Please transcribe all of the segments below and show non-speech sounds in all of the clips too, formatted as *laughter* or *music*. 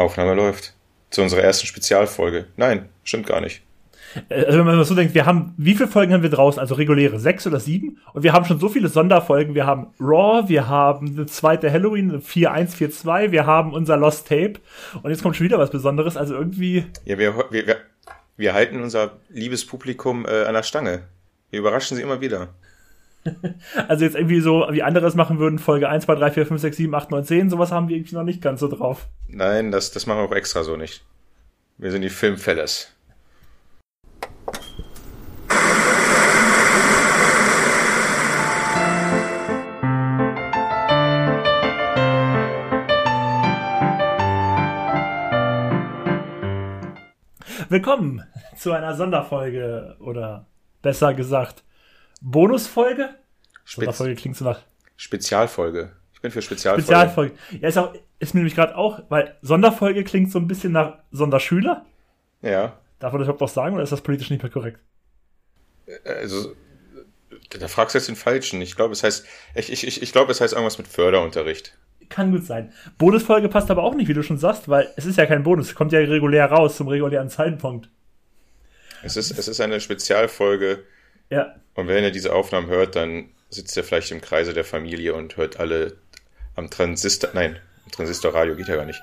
Aufnahme läuft. Zu unserer ersten Spezialfolge. Nein, stimmt gar nicht. Äh, Also wenn man so denkt, wir haben, wie viele Folgen haben wir draußen? Also reguläre, sechs oder sieben? Und wir haben schon so viele Sonderfolgen. Wir haben Raw, wir haben eine zweite Halloween, eine 4142, wir haben unser Lost Tape. Und jetzt kommt schon wieder was Besonderes. Also irgendwie, Ja, wir, wir, wir, wir halten unser liebes Publikum äh, an der Stange. Wir überraschen sie immer wieder. *laughs* also jetzt irgendwie so, wie andere es machen würden, Folge 1, 2, 3, 4, 5, 6, 7, 8, 9, 10, sowas haben wir irgendwie noch nicht ganz so drauf. Nein, das, das machen wir auch extra so nicht. Wir sind die Filmfellas. Willkommen zu einer Sonderfolge oder besser gesagt Bonusfolge. Spez Sonderfolge klingt so nach Spezialfolge. Ich bin für Spezialfolge. Spezialfolge. Ja, ist, auch, ist mir nämlich gerade auch, weil Sonderfolge klingt so ein bisschen nach Sonderschüler. Ja. Darf man das überhaupt noch sagen oder ist das politisch nicht mehr korrekt? Also, da fragst du jetzt den Falschen. Ich glaube, es heißt, ich, ich, ich, ich glaube, es heißt irgendwas mit Förderunterricht. Kann gut sein. Bonusfolge passt aber auch nicht, wie du schon sagst, weil es ist ja kein Bonus. Es kommt ja regulär raus zum regulären Zeitpunkt. Es ist, es ist eine Spezialfolge. Ja. Und wenn ihr diese Aufnahmen hört, dann sitzt ihr vielleicht im Kreise der Familie und hört alle am Transistor, nein, Transistorradio geht ja gar nicht,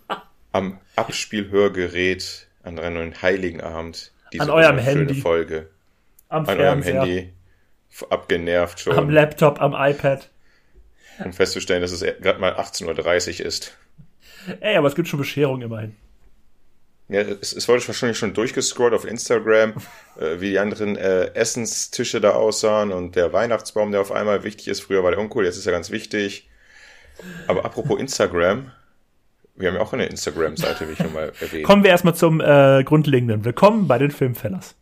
*laughs* am Abspielhörgerät an einem heiligen Abend diese An eurem Handy. Folge. Am An eurem Fernseher, Handy, f- abgenervt schon, am Laptop, am iPad. um festzustellen, dass es gerade mal 18.30 Uhr ist. Ey, aber es gibt schon Bescherung immerhin. Ja, es, es wurde wahrscheinlich schon durchgescrollt auf Instagram, *laughs* äh, wie die anderen äh, Essenstische da aussahen und der Weihnachtsbaum, der auf einmal wichtig ist. Früher war der uncool, jetzt ist er ganz wichtig. Aber apropos Instagram, wir haben ja auch eine Instagram-Seite, wie ich schon mal *laughs* erwähnt. Kommen wir erstmal zum äh, Grundlegenden. Willkommen bei den Filmfellers.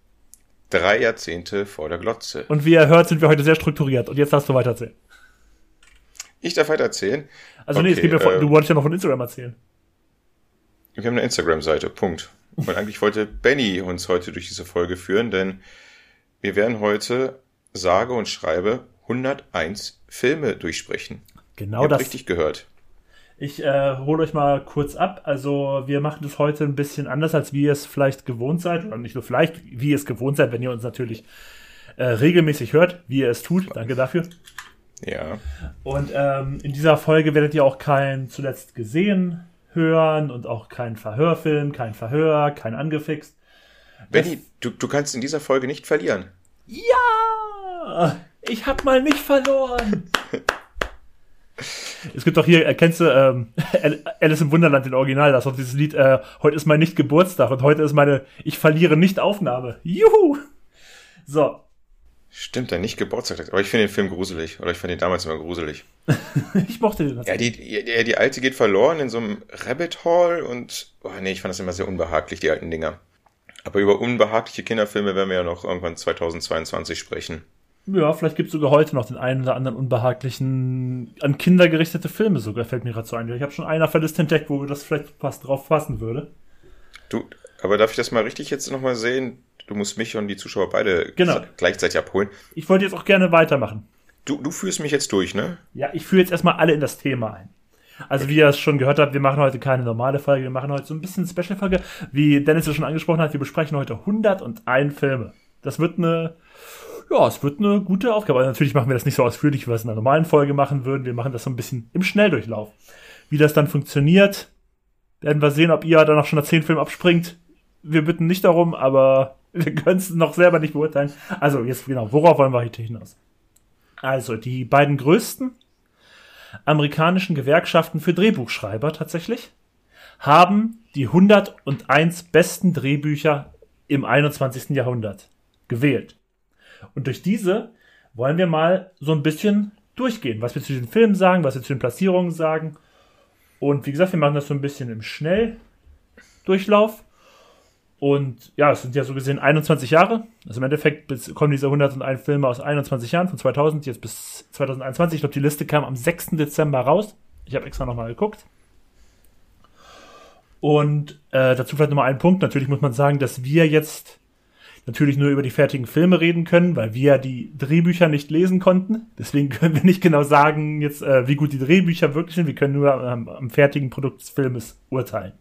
Drei Jahrzehnte vor der Glotze. Und wie ihr hört, sind wir heute sehr strukturiert. Und jetzt darfst du weitererzählen. Ich darf weiter erzählen. Also nee, es Okay, mir vor, äh, du wolltest ja noch von Instagram erzählen. Wir haben eine Instagram-Seite, Punkt. Und eigentlich wollte Benny uns heute durch diese Folge führen, denn wir werden heute sage und schreibe 101 Filme durchsprechen. Genau Ihr das. richtig gehört. Ich äh, hole euch mal kurz ab. Also wir machen das heute ein bisschen anders, als wie ihr es vielleicht gewohnt seid. Oder nicht nur vielleicht, wie ihr es gewohnt seid, wenn ihr uns natürlich äh, regelmäßig hört, wie ihr es tut. Danke dafür. Ja. Und ähm, in dieser Folge werdet ihr auch kein zuletzt gesehen hören und auch kein Verhörfilm, kein Verhör, kein angefixt. Benny, du, du kannst in dieser Folge nicht verlieren. Ja! Ich hab mal nicht verloren! Es gibt doch hier, äh, kennst du ähm, *laughs* Alice im Wunderland, den Original, das ist doch dieses Lied, äh, heute ist mein nicht Geburtstag und heute ist meine Ich verliere nicht Aufnahme. Juhu! So, Stimmt, der nicht Geburtstag hat. Aber ich finde den Film gruselig. Oder ich fand ihn damals immer gruselig. *laughs* ich mochte den. Ja, die, die, die alte geht verloren in so einem Rabbit Hall und, oh nee, ich fand das immer sehr unbehaglich, die alten Dinger. Aber über unbehagliche Kinderfilme werden wir ja noch irgendwann 2022 sprechen. Ja, vielleicht gibt es sogar heute noch den einen oder anderen unbehaglichen, an Kinder gerichtete Filme sogar, fällt mir gerade so ein. Ich habe schon einer Verlust entdeckt, wo das vielleicht fast drauf passen würde. Du, aber darf ich das mal richtig jetzt nochmal sehen? Du musst mich und die Zuschauer beide Genau. gleichzeitig abholen. Ich wollte jetzt auch gerne weitermachen. Du, du führst mich jetzt durch, ne? Ja, ich führe jetzt erstmal alle in das Thema ein. Also, wie ihr es schon gehört habt, wir machen heute keine normale Folge, wir machen heute so ein bisschen Special-Folge. Wie Dennis es schon angesprochen hat, wir besprechen heute 101 Filme. Das wird eine, ja, es wird eine gute Aufgabe. Also natürlich machen wir das nicht so ausführlich, wie wir es in einer normalen Folge machen würden. Wir machen das so ein bisschen im Schnelldurchlauf. Wie das dann funktioniert, werden wir sehen, ob ihr danach schon nach 10 Filmen abspringt. Wir bitten nicht darum, aber *laughs* wir können es noch selber nicht beurteilen. Also, jetzt genau, worauf wollen wir heute hinaus? Also, die beiden größten amerikanischen Gewerkschaften für Drehbuchschreiber tatsächlich haben die 101 besten Drehbücher im 21. Jahrhundert gewählt. Und durch diese wollen wir mal so ein bisschen durchgehen, was wir zu den Filmen sagen, was wir zu den Platzierungen sagen. Und wie gesagt, wir machen das so ein bisschen im Schnelldurchlauf. Und ja, es sind ja so gesehen 21 Jahre. Also im Endeffekt bis- kommen diese 101 Filme aus 21 Jahren, von 2000 jetzt bis 2021. Ich glaube, die Liste kam am 6. Dezember raus. Ich habe extra nochmal geguckt. Und äh, dazu vielleicht nochmal ein Punkt. Natürlich muss man sagen, dass wir jetzt natürlich nur über die fertigen Filme reden können, weil wir die Drehbücher nicht lesen konnten. Deswegen *laughs* können wir nicht genau sagen, jetzt, äh, wie gut die Drehbücher wirklich sind. Wir können nur am, am fertigen Produkt des Filmes urteilen.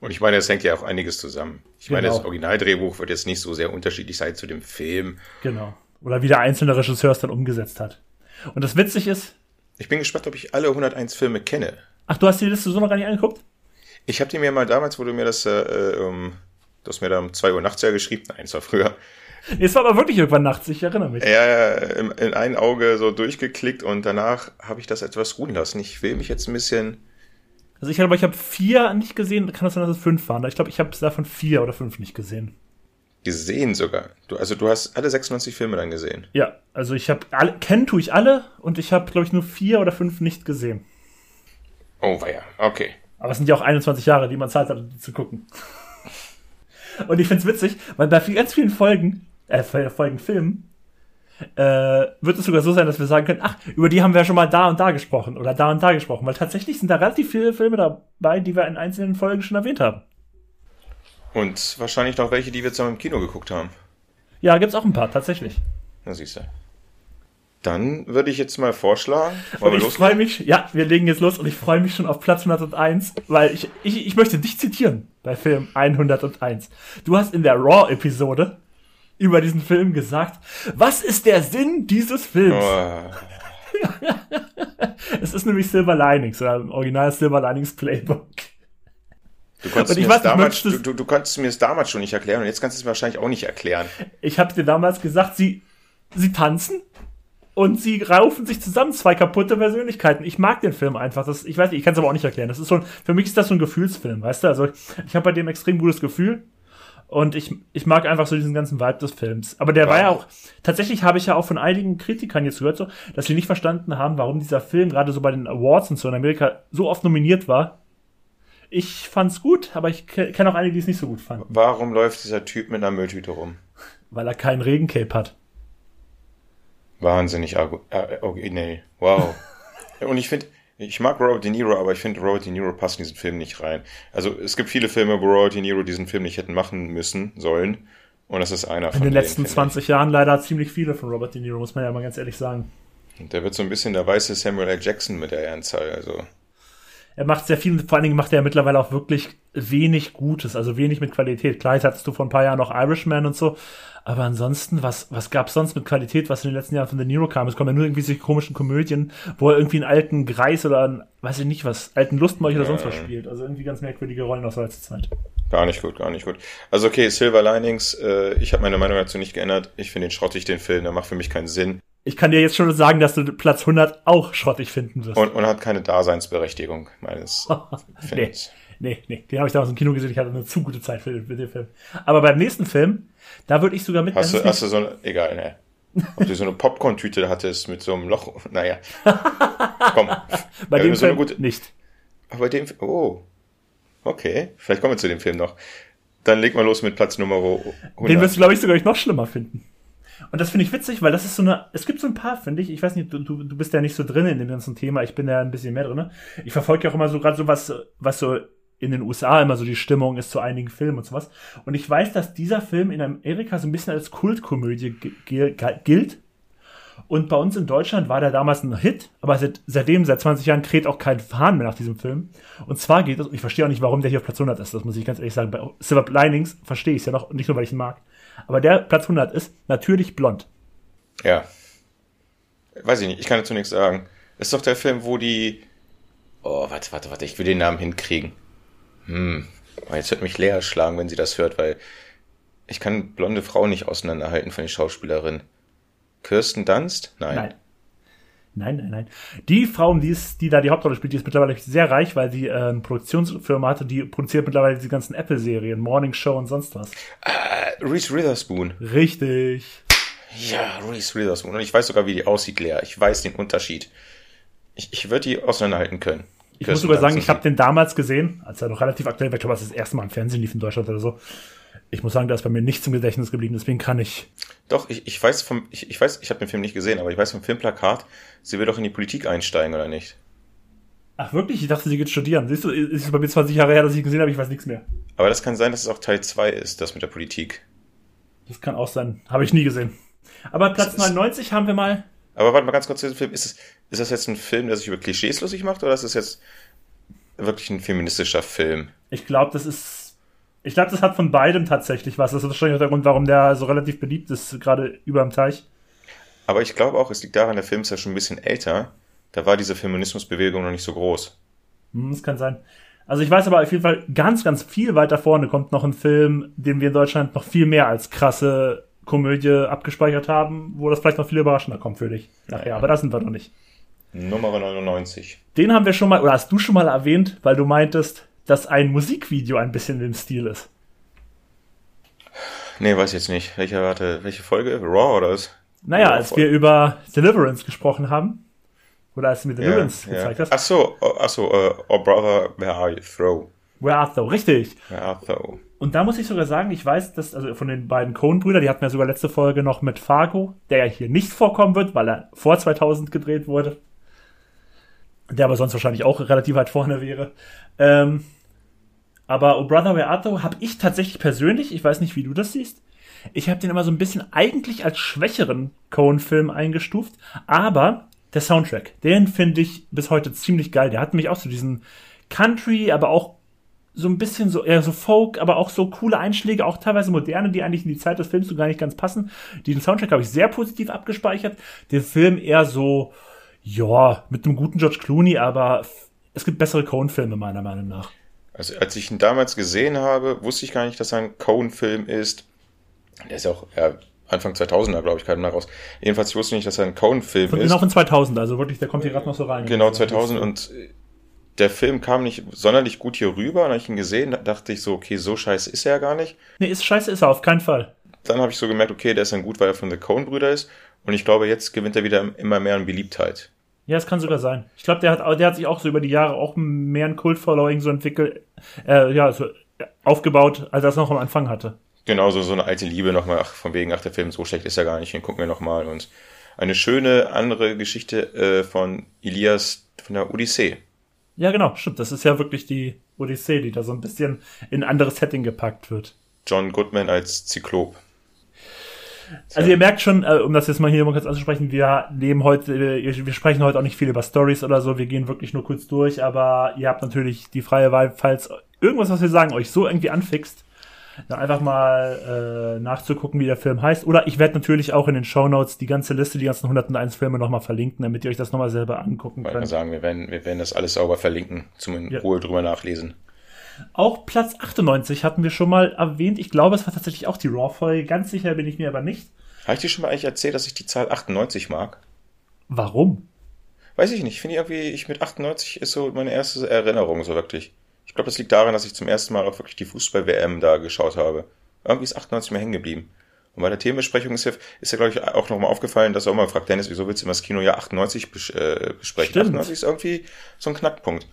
Und ich meine, es hängt ja auch einiges zusammen. Ich genau. meine, das. Originaldrehbuch wird jetzt nicht so sehr unterschiedlich sein zu dem Film. Genau. Oder wie der einzelne Regisseur es dann umgesetzt hat. Und das witzig ist, Ich bin gespannt, ob ich alle 101 Filme kenne. ach, du hast die Liste so noch gar nicht angeguckt? Ich habe die mir mal damals, wo du mir das, äh, äh, um, du hast mir da um 2 Uhr nachts ja geschrieben, nein, es war früher, es war aber wirklich irgendwann nachts, ich erinnere mich. ja, in, in ein Auge so durchgeklickt und danach habe ich das etwas ruhen lassen. Ich will mich jetzt ein bisschen, Also ich habe, ich habe vier nicht gesehen, kann das sein, dass es fünf waren? Ich glaube, ich habe davon vier oder fünf nicht gesehen. gesehen sogar. Du, also du hast alle 96 Filme dann gesehen. Ja, also ich habe alle, kennen tue ich alle und ich habe, glaube ich, nur vier oder fünf nicht gesehen. Oh, weia, okay. Aber es sind ja auch 21 Jahre, die man Zeit hat, um die zu gucken. Und ich find's witzig, weil bei ganz vielen Folgen, äh, Folgen Filmen, äh, wird es sogar so sein, dass wir sagen können, ach, über die haben wir ja schon mal da und da gesprochen oder da und da gesprochen, weil tatsächlich sind da relativ viele Filme dabei, die wir in einzelnen Folgen schon erwähnt haben. Und wahrscheinlich noch welche, die wir zusammen im Kino geguckt haben. Ja, gibt's auch ein paar, tatsächlich. Na siehst du. Dann würde ich jetzt mal vorschlagen, Und ich freue mich, ja, wir legen jetzt los und ich freue mich schon auf Platz 101, weil ich, ich, ich möchte dich zitieren bei Film 101. Du hast in der Raw-Episode über diesen Film gesagt, was ist der Sinn dieses Films? Oh, *laughs* Es ist nämlich Silver Linings, oder im Original Silver Linings Playbook. du, konntest mir es damals, du- du, du, konntest mir es damals schon nicht erklären und jetzt kannst du es mir wahrscheinlich auch nicht erklären. Ich habe dir damals gesagt, sie, sie tanzen und sie raufen sich zusammen, zwei kaputte Persönlichkeiten. Ich mag den Film einfach. Das, ich weiß nicht, ich kann es aber auch nicht erklären. Das ist so ein, für mich ist das so ein Gefühlsfilm, weißt du? Also ich habe bei dem extrem gutes Gefühl. Und ich, ich mag einfach so diesen ganzen Vibe des Films. Aber der war ja auch, tatsächlich habe ich ja auch von einigen Kritikern jetzt gehört, so, dass sie nicht verstanden haben, warum dieser Film gerade so bei den Awards und so in Amerika so oft nominiert war. Ich fand's gut, aber ich ke- kenne auch einige, die es nicht so gut fanden. Warum läuft dieser Typ mit einer Mülltüte rum? Weil er keinen Regencape hat. Wahnsinnig argu- äh, originell. Wow. *laughs* und ich finde, ich mag Robert De Niro, aber ich finde, Robert De Niro passt in diesen Film nicht rein. Also es gibt viele Filme, wo Robert De Niro diesen Film nicht hätten machen müssen, sollen. Und das ist einer In von den denen, letzten finde 20 Jahren leider ziemlich viele von Robert De Niro, muss man ja mal ganz ehrlich sagen. Ich. Und der wird so ein bisschen der weiße Samuel L. Jackson mit der Ernstzahl. Also Er macht sehr viel, vor allen Dingen macht er mittlerweile auch wirklich wenig Gutes, also wenig mit Qualität. Klar, jetzt hattest du vor ein paar Jahren noch Irishman und so, aber ansonsten, was, was gab's sonst mit Qualität, was in den letzten Jahren von De Niro kam? Es kommen ja nur irgendwie solche komischen Komödien, wo er irgendwie einen alten Greis oder einen, weiß ich nicht was, alten Lustmolch oder sonst was spielt. Also irgendwie ganz merkwürdige Rollen aus der letzten Zeit. gar nicht gut, gar nicht gut. Also okay, Silver Linings, äh, ich habe meine Meinung dazu nicht geändert. Ich finde den schrottig, den Film, der macht für mich keinen Sinn. Ich kann dir jetzt schon sagen, dass du Platz 100 auch schrottig finden wirst. Und, und hat keine Daseinsberechtigung meines Films. *laughs* nee, nee, den habe ich damals im Kino gesehen. Ich hatte eine zu gute Zeit für, den- für den Film. Aber beim nächsten Film, da würde ich sogar mit. Hast du, hast du so eine, egal, ne. Ob du so eine Popcorn-Tüte hattest mit so einem Loch, *laughs* naja. Komm. *laughs* Bei Ja, dem so Film gute- nicht. Aber bei dem, oh. Okay, vielleicht kommen wir zu dem Film noch. Dann leg mal los mit Platz Nummer 100. Den wirst du, glaube ich, sogar noch schlimmer finden. Und das finde ich witzig, weil das ist so eine, es gibt so ein paar, finde ich, ich weiß nicht, du, du, du bist ja nicht so drin in dem ganzen Thema, ich bin ja ein bisschen mehr drin. Ich verfolge ja auch immer so gerade so was, was so in den USA immer so die Stimmung ist zu einigen Filmen und sowas. Und ich weiß, dass dieser Film in Amerika so ein bisschen als Kultkomödie gi- gi- gilt. Und bei uns in Deutschland war der damals ein Hit, aber seit, seitdem, seit 20 Jahren, kräht auch kein Hahn mehr nach diesem Film. Und zwar geht es, ich verstehe auch nicht, warum der hier auf Platz 100 ist, das muss ich ganz ehrlich sagen. Bei Silver Linings verstehe ich es ja noch, nicht nur, weil ich ihn mag. Aber der Platz 100 ist natürlich blond. Ja. Weiß ich nicht, ich kann dazu nichts sagen. Ist doch der Film, wo die. Oh, warte, warte, warte, ich will den Namen hinkriegen. Hm. Jetzt wird mich Lea schlagen, wenn sie das hört, weil ich kann blonde Frauen nicht auseinanderhalten von den Schauspielerinnen. Kirsten Dunst? Nein. Nein. Nein, nein, nein. Die Frau, die, ist, die da die Hauptrolle spielt, die ist mittlerweile sehr reich, weil sie äh, eine Produktionsfirma hatte, die produziert mittlerweile die ganzen Apple-Serien, Morning Show und sonst was. Äh, Reese Witherspoon. Richtig. Ja, Reese Witherspoon. Und ich weiß sogar, wie die aussieht, Lea. Ich weiß den Unterschied. Ich, ich würde die auseinanderhalten können. Ich muss sogar sagen, ich habe den damals gesehen, als er noch relativ aktuell war. Ich glaube, als das erste Mal im Fernsehen lief in Deutschland oder so. Ich muss sagen, da ist bei mir nichts im Gedächtnis geblieben, deswegen kann ich. Doch, ich, ich weiß vom, ich, ich weiß, ich habe den Film nicht gesehen, aber ich weiß vom Filmplakat, sie will doch in die Politik einsteigen, oder nicht? Ach wirklich? Ich dachte, sie geht studieren. Siehst du, ist es bei mir 20 Jahre her, dass ich ihn gesehen habe, ich weiß nichts mehr. Aber das kann sein, dass es auch Teil 2 ist, das mit der Politik. Das kann auch sein. Habe ich nie gesehen. Aber Platz ist- 99 haben wir mal. Aber warte mal ganz kurz zu diesem Film. Ist, es, ist das jetzt ein Film, der sich über Klischees lustig macht, oder ist das jetzt wirklich ein feministischer Film? Ich glaube, das ist. Ich glaube, das hat von beidem tatsächlich was. Das ist wahrscheinlich auch der Grund, warum der so relativ beliebt ist, gerade über dem Teich. Aber ich glaube auch, es liegt daran, der Film ist ja schon ein bisschen älter. Da war diese Feminismusbewegung noch nicht so groß. Hm, das kann sein. Also ich weiß aber auf jeden Fall, ganz, ganz viel weiter vorne kommt noch ein Film, den wir in Deutschland noch viel mehr als krasse Komödie abgespeichert haben, wo das vielleicht noch viel überraschender kommt für dich. Nachher, aber da sind wir noch nicht. Nummer 99. Den haben wir schon mal, oder hast du schon mal erwähnt, weil du meintest, dass ein Musikvideo ein bisschen im Stil ist. Nee, weiß jetzt nicht. Welche, warte, welche Folge? Raw oder was? Naja, Raw als wir über Deliverance gesprochen haben, oder als du mir Deliverance ja, gezeigt ja. hast. Ach so, oh, ach so, uh, Oh Brother, Where Are You? Throw. Where Art Thou, richtig. Where Art Thou. Und da muss ich sogar sagen, ich weiß, dass, also von den beiden Coen-Brüdern, die hatten ja sogar letzte Folge noch mit Fargo, der ja hier nicht vorkommen wird, weil er vor 2000 gedreht wurde. Der aber sonst wahrscheinlich auch relativ weit vorne wäre. Ähm, aber Oh Brother Where Art habe ich tatsächlich persönlich, ich weiß nicht, wie du das siehst, ich habe den immer so ein bisschen eigentlich als schwächeren Coen-Film eingestuft, aber der Soundtrack, den finde ich bis heute ziemlich geil. Der hat mich auch so diesen Country, aber auch so ein bisschen so, eher so Folk, aber auch so coole Einschläge, auch teilweise moderne, die eigentlich in die Zeit des Films so gar nicht ganz passen. Diesen Soundtrack habe ich sehr positiv abgespeichert. Den Film eher so, ja, mit einem guten George Clooney, aber es gibt bessere Coen-Filme meiner Meinung nach. Also als ich ihn damals gesehen habe, wusste ich gar nicht, dass er ein Coen-Film ist. Der ist ja auch ja, Anfang 2000er, glaube ich, kam er raus. Jedenfalls, ich wusste nicht, dass er ein Coen-Film ist. Genau von 2000, also wirklich, der kommt hier gerade noch so rein. Genau, 2000 und der Film kam nicht sonderlich gut hier rüber. Und als ich ihn gesehen, dachte ich so, okay, so scheiße ist er ja gar nicht. Nee, ist scheiße ist er auf keinen Fall. Dann habe ich so gemerkt, okay, der ist dann gut, weil er von The Coen-Brüder ist. Und ich glaube, jetzt gewinnt er wieder immer mehr an Beliebtheit. Ja, es kann sogar sein. Ich glaube, der hat, der hat sich auch so über die Jahre auch mehr ein Kult-Following so entwickelt, äh, ja, so aufgebaut, als er es noch am Anfang hatte. Genau, so, so eine alte Liebe nochmal, ach, von wegen, ach, der Film so schlecht ist er gar nicht, den gucken wir nochmal. Und eine schöne andere Geschichte äh, von Elias von der Odyssee. Ja, genau, stimmt. Das ist ja wirklich die Odyssee, die da so ein bisschen in ein anderes Setting gepackt wird. John Goodman als Zyklop. Also ihr merkt schon, äh, um das jetzt mal hier mal kurz anzusprechen, wir nehmen heute, wir sprechen heute auch nicht viel über Stories oder so, wir gehen wirklich nur kurz durch, aber ihr habt natürlich die freie Wahl, falls irgendwas, was wir sagen, euch so irgendwie anfixt, einfach mal äh, nachzugucken, wie der Film heißt. Oder ich werde natürlich auch in den Show Notes die ganze Liste, die ganzen 101 Filme nochmal verlinken, damit ihr euch das nochmal selber angucken könnt. Ich sagen, wir werden, wir werden das alles sauber verlinken, zum in ja. Ruhe drüber nachlesen. Auch Platz 98 hatten wir schon mal erwähnt. Ich glaube, es war tatsächlich auch die Raw-Folge. Ganz sicher bin ich mir aber nicht. Habe ich dir schon mal eigentlich erzählt, dass ich die Zahl 98 mag? Warum? Weiß ich nicht. Ich finde irgendwie, ich mit 98 ist so meine erste Erinnerung so wirklich. Ich glaube, das liegt daran, dass ich zum ersten Mal auch wirklich die Fußball-WM da geschaut habe. Irgendwie ist 98 mehr hängen geblieben. Und bei der Themenbesprechung ist ja, ist ja glaube ich, auch nochmal aufgefallen, dass auch mal fragt, Dennis, wieso willst du immer das Kino ja 98 bes äh, besprechen? Stimmt. 98 ist irgendwie so ein Knackpunkt.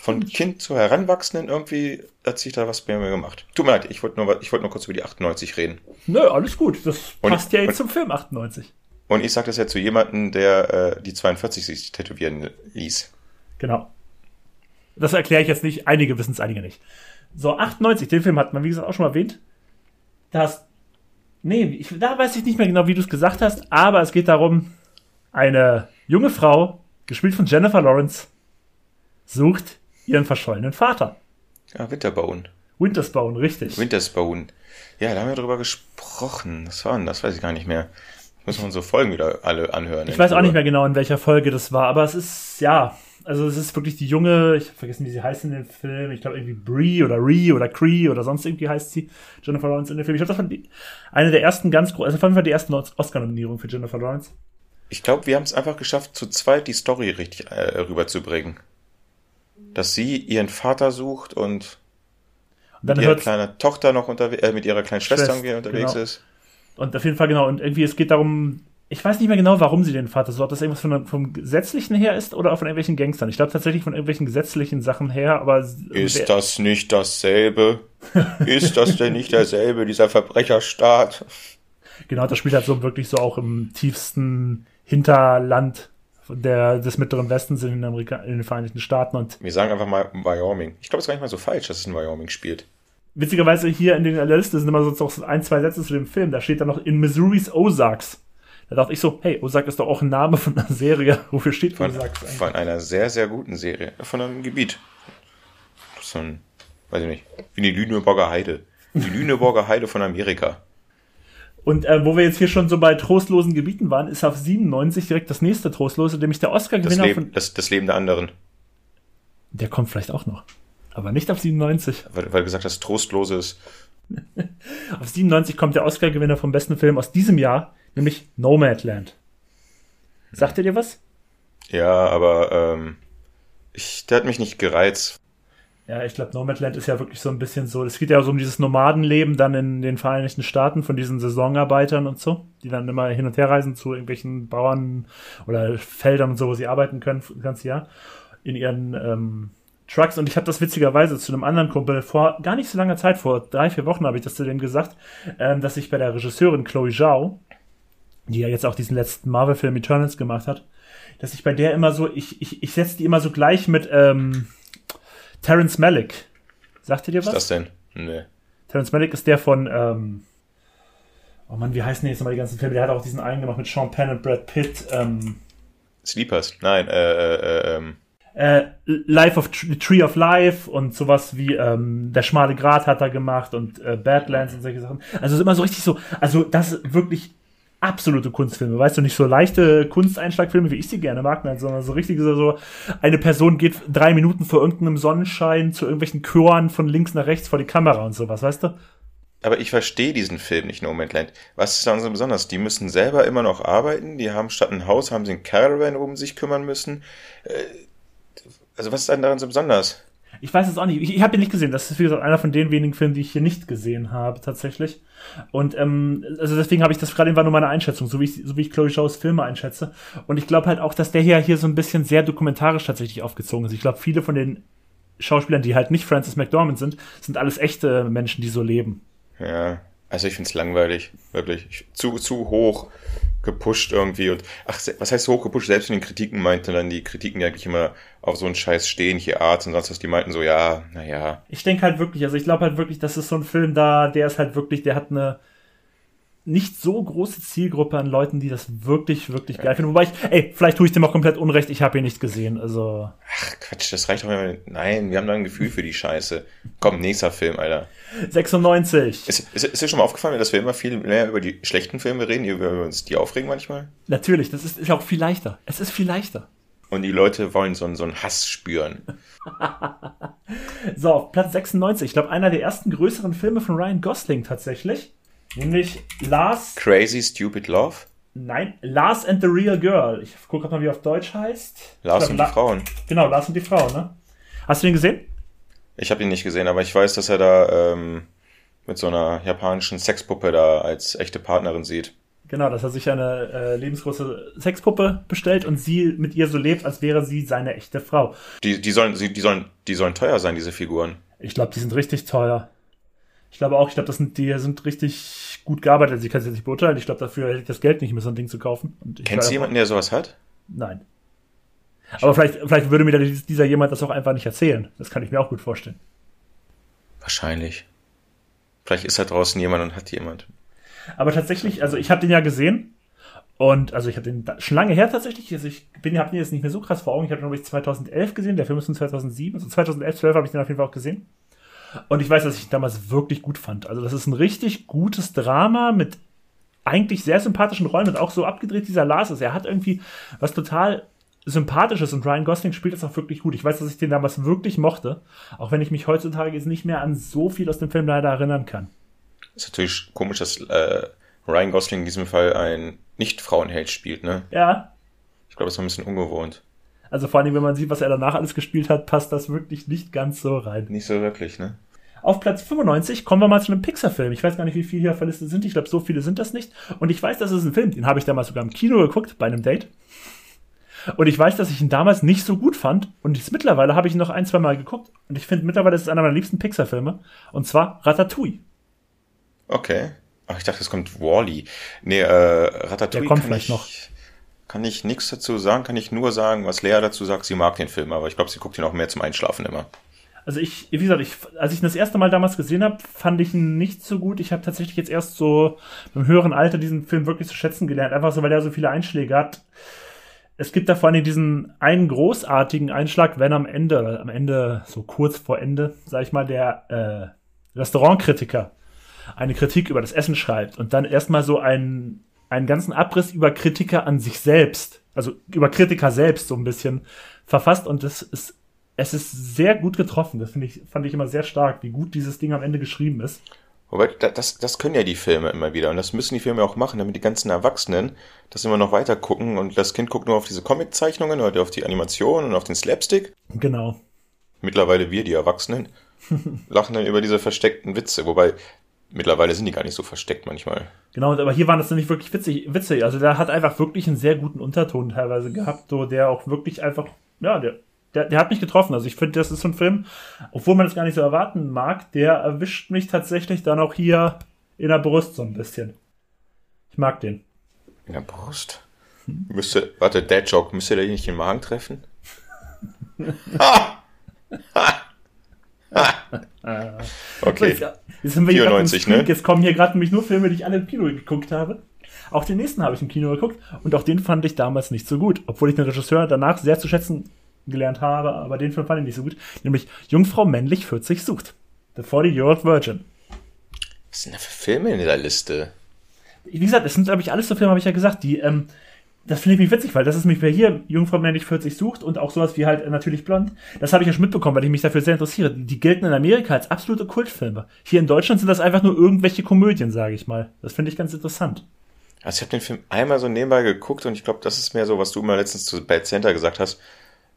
Von Kind zu Heranwachsenden irgendwie hat sich da was bei mir gemacht. Tut mir leid, ich wollte nur, ich wollte nur kurz über die 98 reden. Nö, alles gut. Das und, passt ja jetzt und, zum Film 98. Und ich sage das ja zu jemandem, der äh, die 42 sich tätowieren ließ. Genau. Das erkläre ich jetzt nicht. Einige wissen es, einige nicht. So, 98, den Film hat man, wie gesagt, auch schon mal erwähnt. Das. Nee, ich, da weiß ich nicht mehr genau, wie du es gesagt hast, aber es geht darum, eine junge Frau, gespielt von Jennifer Lawrence, sucht ihren verschollenen Vater. Ja, Winterbone. Wintersbone, richtig. Wintersbone. Ja, da haben wir drüber gesprochen. Das war, das weiß ich gar nicht mehr. Muss man so Folgen wieder alle anhören. Ich weiß auch nicht mehr genau, in welcher Folge das war, aber es ist, ja, also es ist wirklich die junge, ich habe vergessen, wie sie heißt in dem Film. Ich glaube irgendwie Brie oder Ree oder Cree oder sonst irgendwie heißt sie. Jennifer Lawrence in dem Film. Ich glaube, das war die, eine der ersten ganz großen, also auf jeden Fall die ersten Oscar-Nominierungen für Jennifer Lawrence. Ich glaube, wir haben es einfach geschafft, zu zweit die Story richtig äh, rüberzubringen. Dass sie ihren Vater sucht und, und ihrer kleinen Tochter noch unterwegs, äh, mit ihrer kleinen Schwester, Schwester unterwegs genau. ist. Und auf jeden Fall, genau, und irgendwie, es geht darum, ich weiß nicht mehr genau, warum sie den Vater so hat. Ob das irgendwas von, vom Gesetzlichen her ist oder von irgendwelchen Gangstern. Ich glaube tatsächlich von irgendwelchen gesetzlichen Sachen her, aber. Ist das nicht dasselbe? *laughs* ist das denn nicht derselbe, dieser Verbrecherstaat? Genau, das spielt halt so wirklich so auch im tiefsten Hinterland der, des Mittleren Westens in den, Amerika in den Vereinigten Staaten. Und Wir sagen einfach mal Wyoming. Ich glaube, es ist gar nicht mal so falsch, dass es in Wyoming spielt. Witzigerweise hier in der Liste sind immer so ein, zwei Sätze zu dem Film. Da steht dann noch in Missouri's Ozarks. Da dachte ich so, hey, Ozark ist doch auch ein Name von einer Serie. *laughs* Wofür steht von, Ozark? Von einer sehr, sehr guten Serie. Von einem Gebiet. So ein weiß ich nicht, wie die Lüneburger Heide. Die *laughs* Lüneburger Heide von Amerika. Und äh, wo wir jetzt hier schon so bei trostlosen Gebieten waren, ist auf 97 direkt das nächste Trostlose, nämlich der Oscar-Gewinner Das. Leben, das, das Leben der anderen. Der kommt vielleicht auch noch. Aber nicht auf 97. Weil, weil du gesagt hast, trostlose ist. *laughs* Auf 97 kommt der Oscar-Gewinner vom besten Film aus diesem Jahr, nämlich Nomadland. Sagt ihr dir was? Ja, aber ähm, ich, der hat mich nicht gereizt. Ja, ich glaube, Nomadland ist ja wirklich so ein bisschen so, es geht ja so um dieses Nomadenleben dann in den Vereinigten Staaten von diesen Saisonarbeitern und so, die dann immer hin und her reisen zu irgendwelchen Bauern oder Feldern und so, wo sie arbeiten können das ganze Jahr in ihren ähm, Trucks. Und ich habe das witzigerweise zu einem anderen Kumpel vor gar nicht so langer Zeit, vor drei, vier Wochen habe ich das zu dem gesagt, ähm, dass ich bei der Regisseurin Chloe Zhao, die ja jetzt auch diesen letzten Marvel-Film Eternals gemacht hat, dass ich bei der immer so, ich, ich, ich setze die immer so gleich mit ähm, Terence Malick. Sagt ihr dir Was was? ist das denn? Nee. Terence Malick ist der von, ähm, oh Mann, wie heißen die jetzt nochmal die ganzen Filme? Der hat auch diesen einen gemacht mit Sean Penn und Brad Pitt. Ähm, Sleepers. Nein, äh, äh, äh, ähm. äh, Life of Tr- Tree of Life und sowas wie ähm, Der schmale Grat hat er gemacht und äh, Badlands und solche Sachen. Also es ist immer so richtig so, also das ist wirklich absolute Kunstfilme, weißt du, nicht so leichte Kunsteinschlagfilme, wie ich sie gerne mag, nein, sondern so richtig so, eine Person geht drei Minuten vor irgendeinem Sonnenschein zu irgendwelchen Chören von links nach rechts vor die Kamera und sowas, weißt du? Aber ich verstehe diesen Film nicht, No Man's Land. Was ist daran so besonders? Die müssen selber immer noch arbeiten. Die haben statt ein Haus, haben sie ein Caravan, um sich kümmern müssen. Äh, Also was ist denn daran so besonders? Ich weiß es auch nicht. Ich, ich habe ihn nicht gesehen. Das ist, wie gesagt, einer von den wenigen Filmen, die ich hier nicht gesehen habe, tatsächlich. Und ähm, also deswegen habe ich das gerade war nur meine Einschätzung, so wie ich, so wie ich Chloe Shaws Filme einschätze. Und ich glaube halt auch, dass der hier hier so ein bisschen sehr dokumentarisch tatsächlich aufgezogen ist. Ich glaube, viele von den Schauspielern, die halt nicht Francis McDormand sind, sind alles echte Menschen, die so leben. Ja, also ich find's langweilig, wirklich. Ich, zu, zu hoch gepusht irgendwie und ach, was heißt hoch gepusht? Selbst in den Kritiken meinten dann die Kritiken die eigentlich immer auf so einen Scheiß stehen, hier Arzt und sonst was, die meinten so, ja, naja. Ich denke halt wirklich, also ich glaube halt wirklich, das ist so ein Film da, der ist halt wirklich, der hat eine nicht so große Zielgruppe an Leuten, die das wirklich, wirklich geil finden. Wobei ich, ey, vielleicht tue ich dem auch komplett unrecht, ich habe ihn nicht gesehen. Also Ach Quatsch, das reicht doch immer. Nein, wir haben da ein Gefühl für die Scheiße. Komm, nächster Film, Alter. 96. Ist, ist, ist dir schon mal aufgefallen, dass wir immer viel mehr über die schlechten Filme reden, über über uns die aufregen manchmal? Natürlich, das ist, ist auch viel leichter. Es ist viel leichter. Und die Leute wollen so, einen- so einen Hass spüren. *laughs* So, auf Platz 96. Ich glaube, einer der ersten größeren Filme von Ryan Gosling tatsächlich. Nämlich Lars. Crazy Stupid Love? Nein, Lars and the Real Girl. Ich gucke gerade mal, wie er auf Deutsch heißt. Lars Ich und glaub, die Frauen. Genau, Lars und die Frau, ne? Hast du den gesehen? Ich habe ihn nicht gesehen, aber ich weiß, dass er da ähm, mit so einer japanischen Sexpuppe da als echte Partnerin sieht. Genau, dass er sich eine äh, lebensgroße Sexpuppe bestellt und sie mit ihr so lebt, als wäre sie seine echte Frau. Die, die sollen, die sollen, die sollen teuer sein, diese Figuren. Ich glaube, die sind richtig teuer. Ich glaube auch, ich glaube, das sind, die sind richtig gut gearbeitet. Also Ich kann es jetzt nicht beurteilen. Ich glaube, dafür hätte ich das Geld nicht, mir so ein Ding zu kaufen. Kennst du jemanden, der sowas hat? Nein. Aber vielleicht, vielleicht würde mir dieser jemand das auch einfach nicht erzählen. Das kann ich mir auch gut vorstellen. Wahrscheinlich. Vielleicht ist da draußen jemand und hat jemand. Aber tatsächlich, also ich habe den ja gesehen. Und also ich habe den schon lange her tatsächlich. Also ich bin, habe den jetzt nicht mehr so krass vor Augen. Ich habe den, glaube ich, 2011 gesehen. Der Film ist von 2007. Also 2011, 12 habe ich den auf jeden Fall auch gesehen. Und ich weiß, dass ich ihn damals wirklich gut fand. Also das ist ein richtig gutes Drama mit eigentlich sehr sympathischen Rollen und auch so abgedreht dieser Lars ist. Er hat irgendwie was total sympathisches und Ryan Gosling spielt das auch wirklich gut. Ich weiß, dass ich den damals wirklich mochte, auch wenn ich mich heutzutage jetzt nicht mehr an so viel aus dem Film leider erinnern kann. Ist natürlich komisch, dass äh, Ryan Gosling in diesem Fall ein Nicht-Frauenheld spielt, ne? Ja, Ich glaube, das war ein bisschen ungewohnt. Also vor allem, wenn man sieht, was er danach alles gespielt hat, passt das wirklich nicht ganz so rein. Nicht so wirklich, ne? Auf Platz 95 kommen wir mal zu einem Pixar-Film. Ich weiß gar nicht, wie viele hier auf der Liste sind. Ich glaube, so viele sind das nicht. Und ich weiß, das ist ein Film, den habe ich damals sogar im Kino geguckt, bei einem Date. Und ich weiß, dass ich ihn damals nicht so gut fand. Und jetzt mittlerweile habe ich ihn noch ein, zwei Mal geguckt. Und ich finde mittlerweile ist es einer meiner liebsten Pixar-Filme. Und zwar Ratatouille. Okay. Ach, ich dachte, es kommt Wally. Nee, äh, Ratatouille Der kommt vielleicht ich, noch. Kann ich nichts dazu sagen, kann ich nur sagen, was Lea dazu sagt, sie mag den Film, aber ich glaube, sie guckt ihn auch mehr zum Einschlafen immer. Also ich, wie gesagt, ich, als ich ihn das erste Mal damals gesehen habe, fand ich ihn nicht so gut. Ich habe tatsächlich jetzt erst so im höheren Alter diesen Film wirklich zu schätzen gelernt. Einfach so, weil er so viele Einschläge hat. es gibt da vor allem diesen einen großartigen Einschlag, wenn am Ende, am Ende, so kurz vor Ende, sag ich mal, der äh, Restaurantkritiker eine Kritik über das Essen schreibt und dann erstmal so einen, einen ganzen Abriss über Kritiker an sich selbst, also über Kritiker selbst so ein bisschen verfasst und das ist, es ist sehr gut getroffen. Das finde ich, fand ich immer sehr stark, wie gut dieses Ding am Ende geschrieben ist. Wobei, das, das können ja die Filme immer wieder. Und das müssen die Filme auch machen, damit die ganzen Erwachsenen das immer noch weiter gucken. Und das Kind guckt nur auf diese Comiczeichnungen oder auf die Animation und auf den Slapstick. Genau. Mittlerweile wir, die Erwachsenen, *laughs* lachen dann über diese versteckten Witze. Wobei, mittlerweile sind die gar nicht so versteckt manchmal. Genau, aber hier waren das nämlich wirklich witzig, witzig. Also der hat einfach wirklich einen sehr guten Unterton teilweise gehabt, so der auch wirklich einfach, ja, der der, der hat mich getroffen. Also ich finde, das ist so ein Film, obwohl man das gar nicht so erwarten mag, der erwischt mich tatsächlich dann auch hier in der Brust so ein bisschen. Ich mag den. In der Brust? Müsste, warte, Dad Joke, müsste der nicht den Magen treffen? *laughs* okay. So, jetzt, sind wir 94, ne? Jetzt kommen hier gerade nämlich nur Filme, die ich alle im Kino geguckt habe. Auch den nächsten habe ich im Kino geguckt und auch den fand ich damals nicht so gut, obwohl ich den Regisseur danach sehr zu schätzen gelernt habe, aber den Film fand ich nicht so gut. Nämlich Jungfrau männlich 40 sucht. The 40-Year-Old Virgin. Was sind da für Filme in dieser Liste? Wie gesagt, es sind, glaube ich, alles so Filme, habe ich ja gesagt, die, ähm, das finde ich mich witzig, weil das ist mich, wer hier Jungfrau männlich 40 sucht und auch sowas wie halt äh, natürlich blond. Das habe ich ja schon mitbekommen, weil ich mich dafür sehr interessiere. Die, gelten in Amerika als absolute Kultfilme. Hier in Deutschland sind das einfach nur irgendwelche Komödien, sage ich mal. Das finde ich ganz interessant. Also ich habe den Film einmal so nebenbei geguckt und ich glaube, das ist mehr so, was du immer letztens zu Bad Center gesagt hast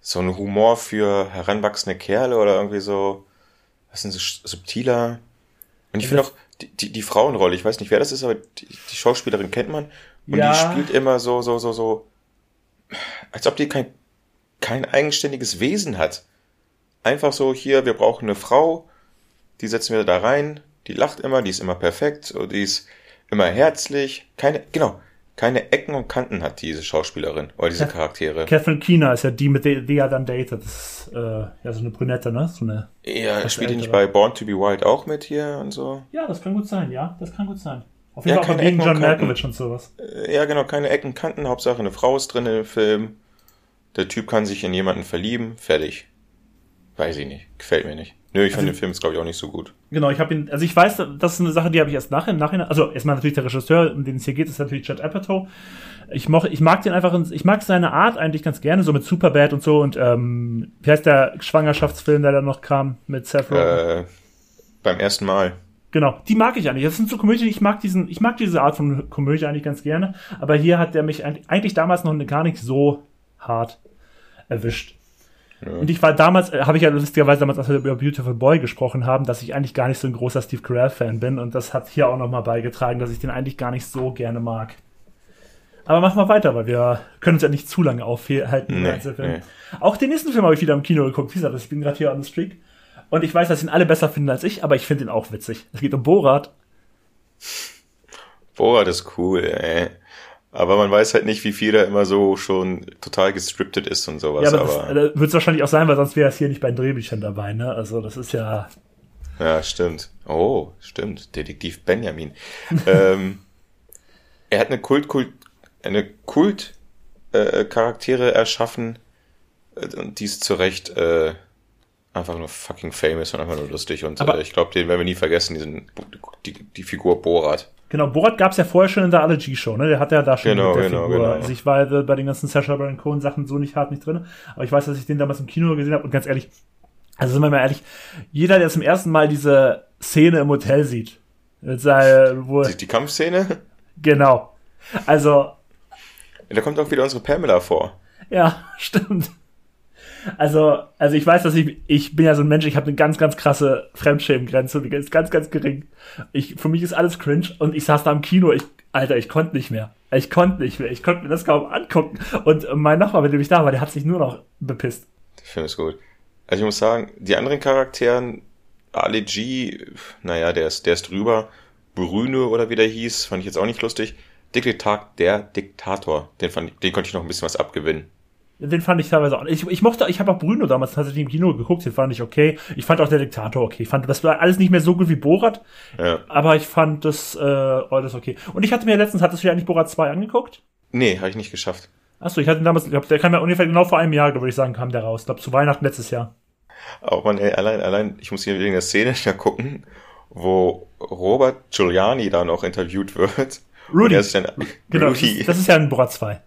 so ein Humor für heranwachsende Kerle oder irgendwie so, was sind so subtiler. Und ich finde auch die, die, die Frauenrolle, ich weiß nicht, wer das ist, aber die, die Schauspielerin kennt man. Und ja. die spielt immer so, so, so, so, als ob die kein, kein eigenständiges Wesen hat. Einfach so, hier, wir brauchen eine Frau, die setzen wir da rein, die lacht immer, die ist immer perfekt, die ist immer herzlich, keine, genau, keine Ecken und Kanten hat diese Schauspielerin oder diese Charaktere. Catherine Keener ist ja die, mit der die er dann datet. Das ist, äh, ja so eine Brünette, ne? So eine. Ja, spielt die nicht bei Born to be Wild auch mit hier und so? Ja, das kann gut sein, ja, das kann gut sein. Auf jeden ja, Fall gegen John Malkovich und sowas. Äh, ja, genau, keine Ecken, Kanten. Hauptsache eine Frau ist drin im Film. Der Typ kann sich in jemanden verlieben. Fertig. Weiß ich nicht. Gefällt mir nicht. Nö, ich also, fand den Film jetzt, glaube ich, auch nicht so gut. Genau, ich habe ihn, also ich weiß, das ist eine Sache, die habe ich erst nachher, nachher, also erstmal natürlich der Regisseur, um den es hier geht, ist natürlich Judd Apatow. Ich, moch, ich mag den einfach, ich mag seine Art eigentlich ganz gerne, so mit Superbad und so und, ähm, wie heißt der Schwangerschaftsfilm, der da noch kam mit Seth Rogen? Äh, beim ersten Mal. Genau, die mag ich eigentlich. Das sind so Komödien, ich mag diesen, ich mag diese Art von Komödie eigentlich ganz gerne, aber hier hat der mich eigentlich damals noch gar nicht so hart erwischt. Und ich war damals, äh, habe ich ja lustigerweise damals, als wir über Beautiful Boy gesprochen haben, dass ich eigentlich gar nicht so ein großer Steve Carell-Fan bin. Und das hat hier auch nochmal beigetragen, dass ich den eigentlich gar nicht so gerne mag. Aber machen wir weiter, weil wir können uns ja nicht zu lange aufhalten. Nee, nee. Auch den nächsten Film habe ich wieder im Kino geguckt. Wie gesagt, ich bin gerade hier on the streak. Und ich weiß, dass ihn alle besser finden als ich, aber ich finde ihn auch witzig. Es geht um Borat. Borat ist cool, ey. Aber man weiß halt nicht, wie viel da immer so schon total gescriptet ist und sowas. Ja, aber, aber das, äh, wird es wahrscheinlich auch sein, weil sonst wäre es hier nicht bei den Drehbüchern dabei, ne? Also das ist ja. Ja, stimmt. Oh, stimmt. Detektiv Benjamin. *laughs* ähm, er hat eine Kult, Kult, eine Kult äh, Charaktere erschaffen äh, und die ist zu Recht äh, einfach nur fucking famous und einfach nur lustig und äh, ich glaube, den werden wir nie vergessen, diesen die, die Figur Borat. Genau, Borat gab es ja vorher schon in der Allergy-Show, ne? Der hat ja da schon genau, mit der genau, Figur. Genau. Also ich war bei den ganzen Sacha Baron Cohen Sachen so nicht hart nicht drin, aber ich weiß, dass ich den damals im Kino gesehen habe und ganz ehrlich, also sind wir mal ehrlich, jeder, der zum ersten Mal diese Szene im Hotel sieht, sei, wo, Sieht die Kampfszene? Genau. Also. Da kommt auch wieder unsere Pamela vor. Ja, *laughs* stimmt. Also, also ich weiß, dass ich, ich bin ja so ein Mensch, ich habe eine ganz, ganz krasse Fremdschämengrenze, die ist ganz, ganz gering. Ich, für mich ist alles cringe und ich saß da im Kino, ich, Alter, ich konnte nicht mehr. Ich konnte nicht mehr, ich konnte mir das kaum angucken. Und mein Nachbar, mit dem ich da war, der hat sich nur noch bepisst. Ich finde es gut. Also ich muss sagen, die anderen Charakteren, Ali G, naja, der ist, der ist drüber. Brüne oder wie der hieß, fand ich jetzt auch nicht lustig. Diktator, der Diktator, den, fand, den konnte ich noch ein bisschen was abgewinnen. Den fand ich teilweise auch. Ich, ich mochte, ich habe auch Bruno damals tatsächlich im Kino geguckt, den fand ich okay. Ich fand auch der Diktator okay. Ich fand, das war alles nicht mehr so gut wie Borat. Ja. Aber ich fand das äh, alles okay. Und ich hatte mir letztens, hattest du ja eigentlich Borat 2 angeguckt? Nee, habe ich nicht geschafft. Achso, ich hatte ihn damals, ich glaub, der kam ja ungefähr genau vor einem Jahr, würde ich sagen, kam der raus. Ich glaube, zu Weihnachten letztes Jahr. Auch man, ey, allein, allein, ich muss hier wegen der Szene *laughs* ja gucken, wo Robert Giuliani da noch interviewt wird. Rudy. Dann, Genau, Rudy. Das, ist, das ist ja ein Borat 2.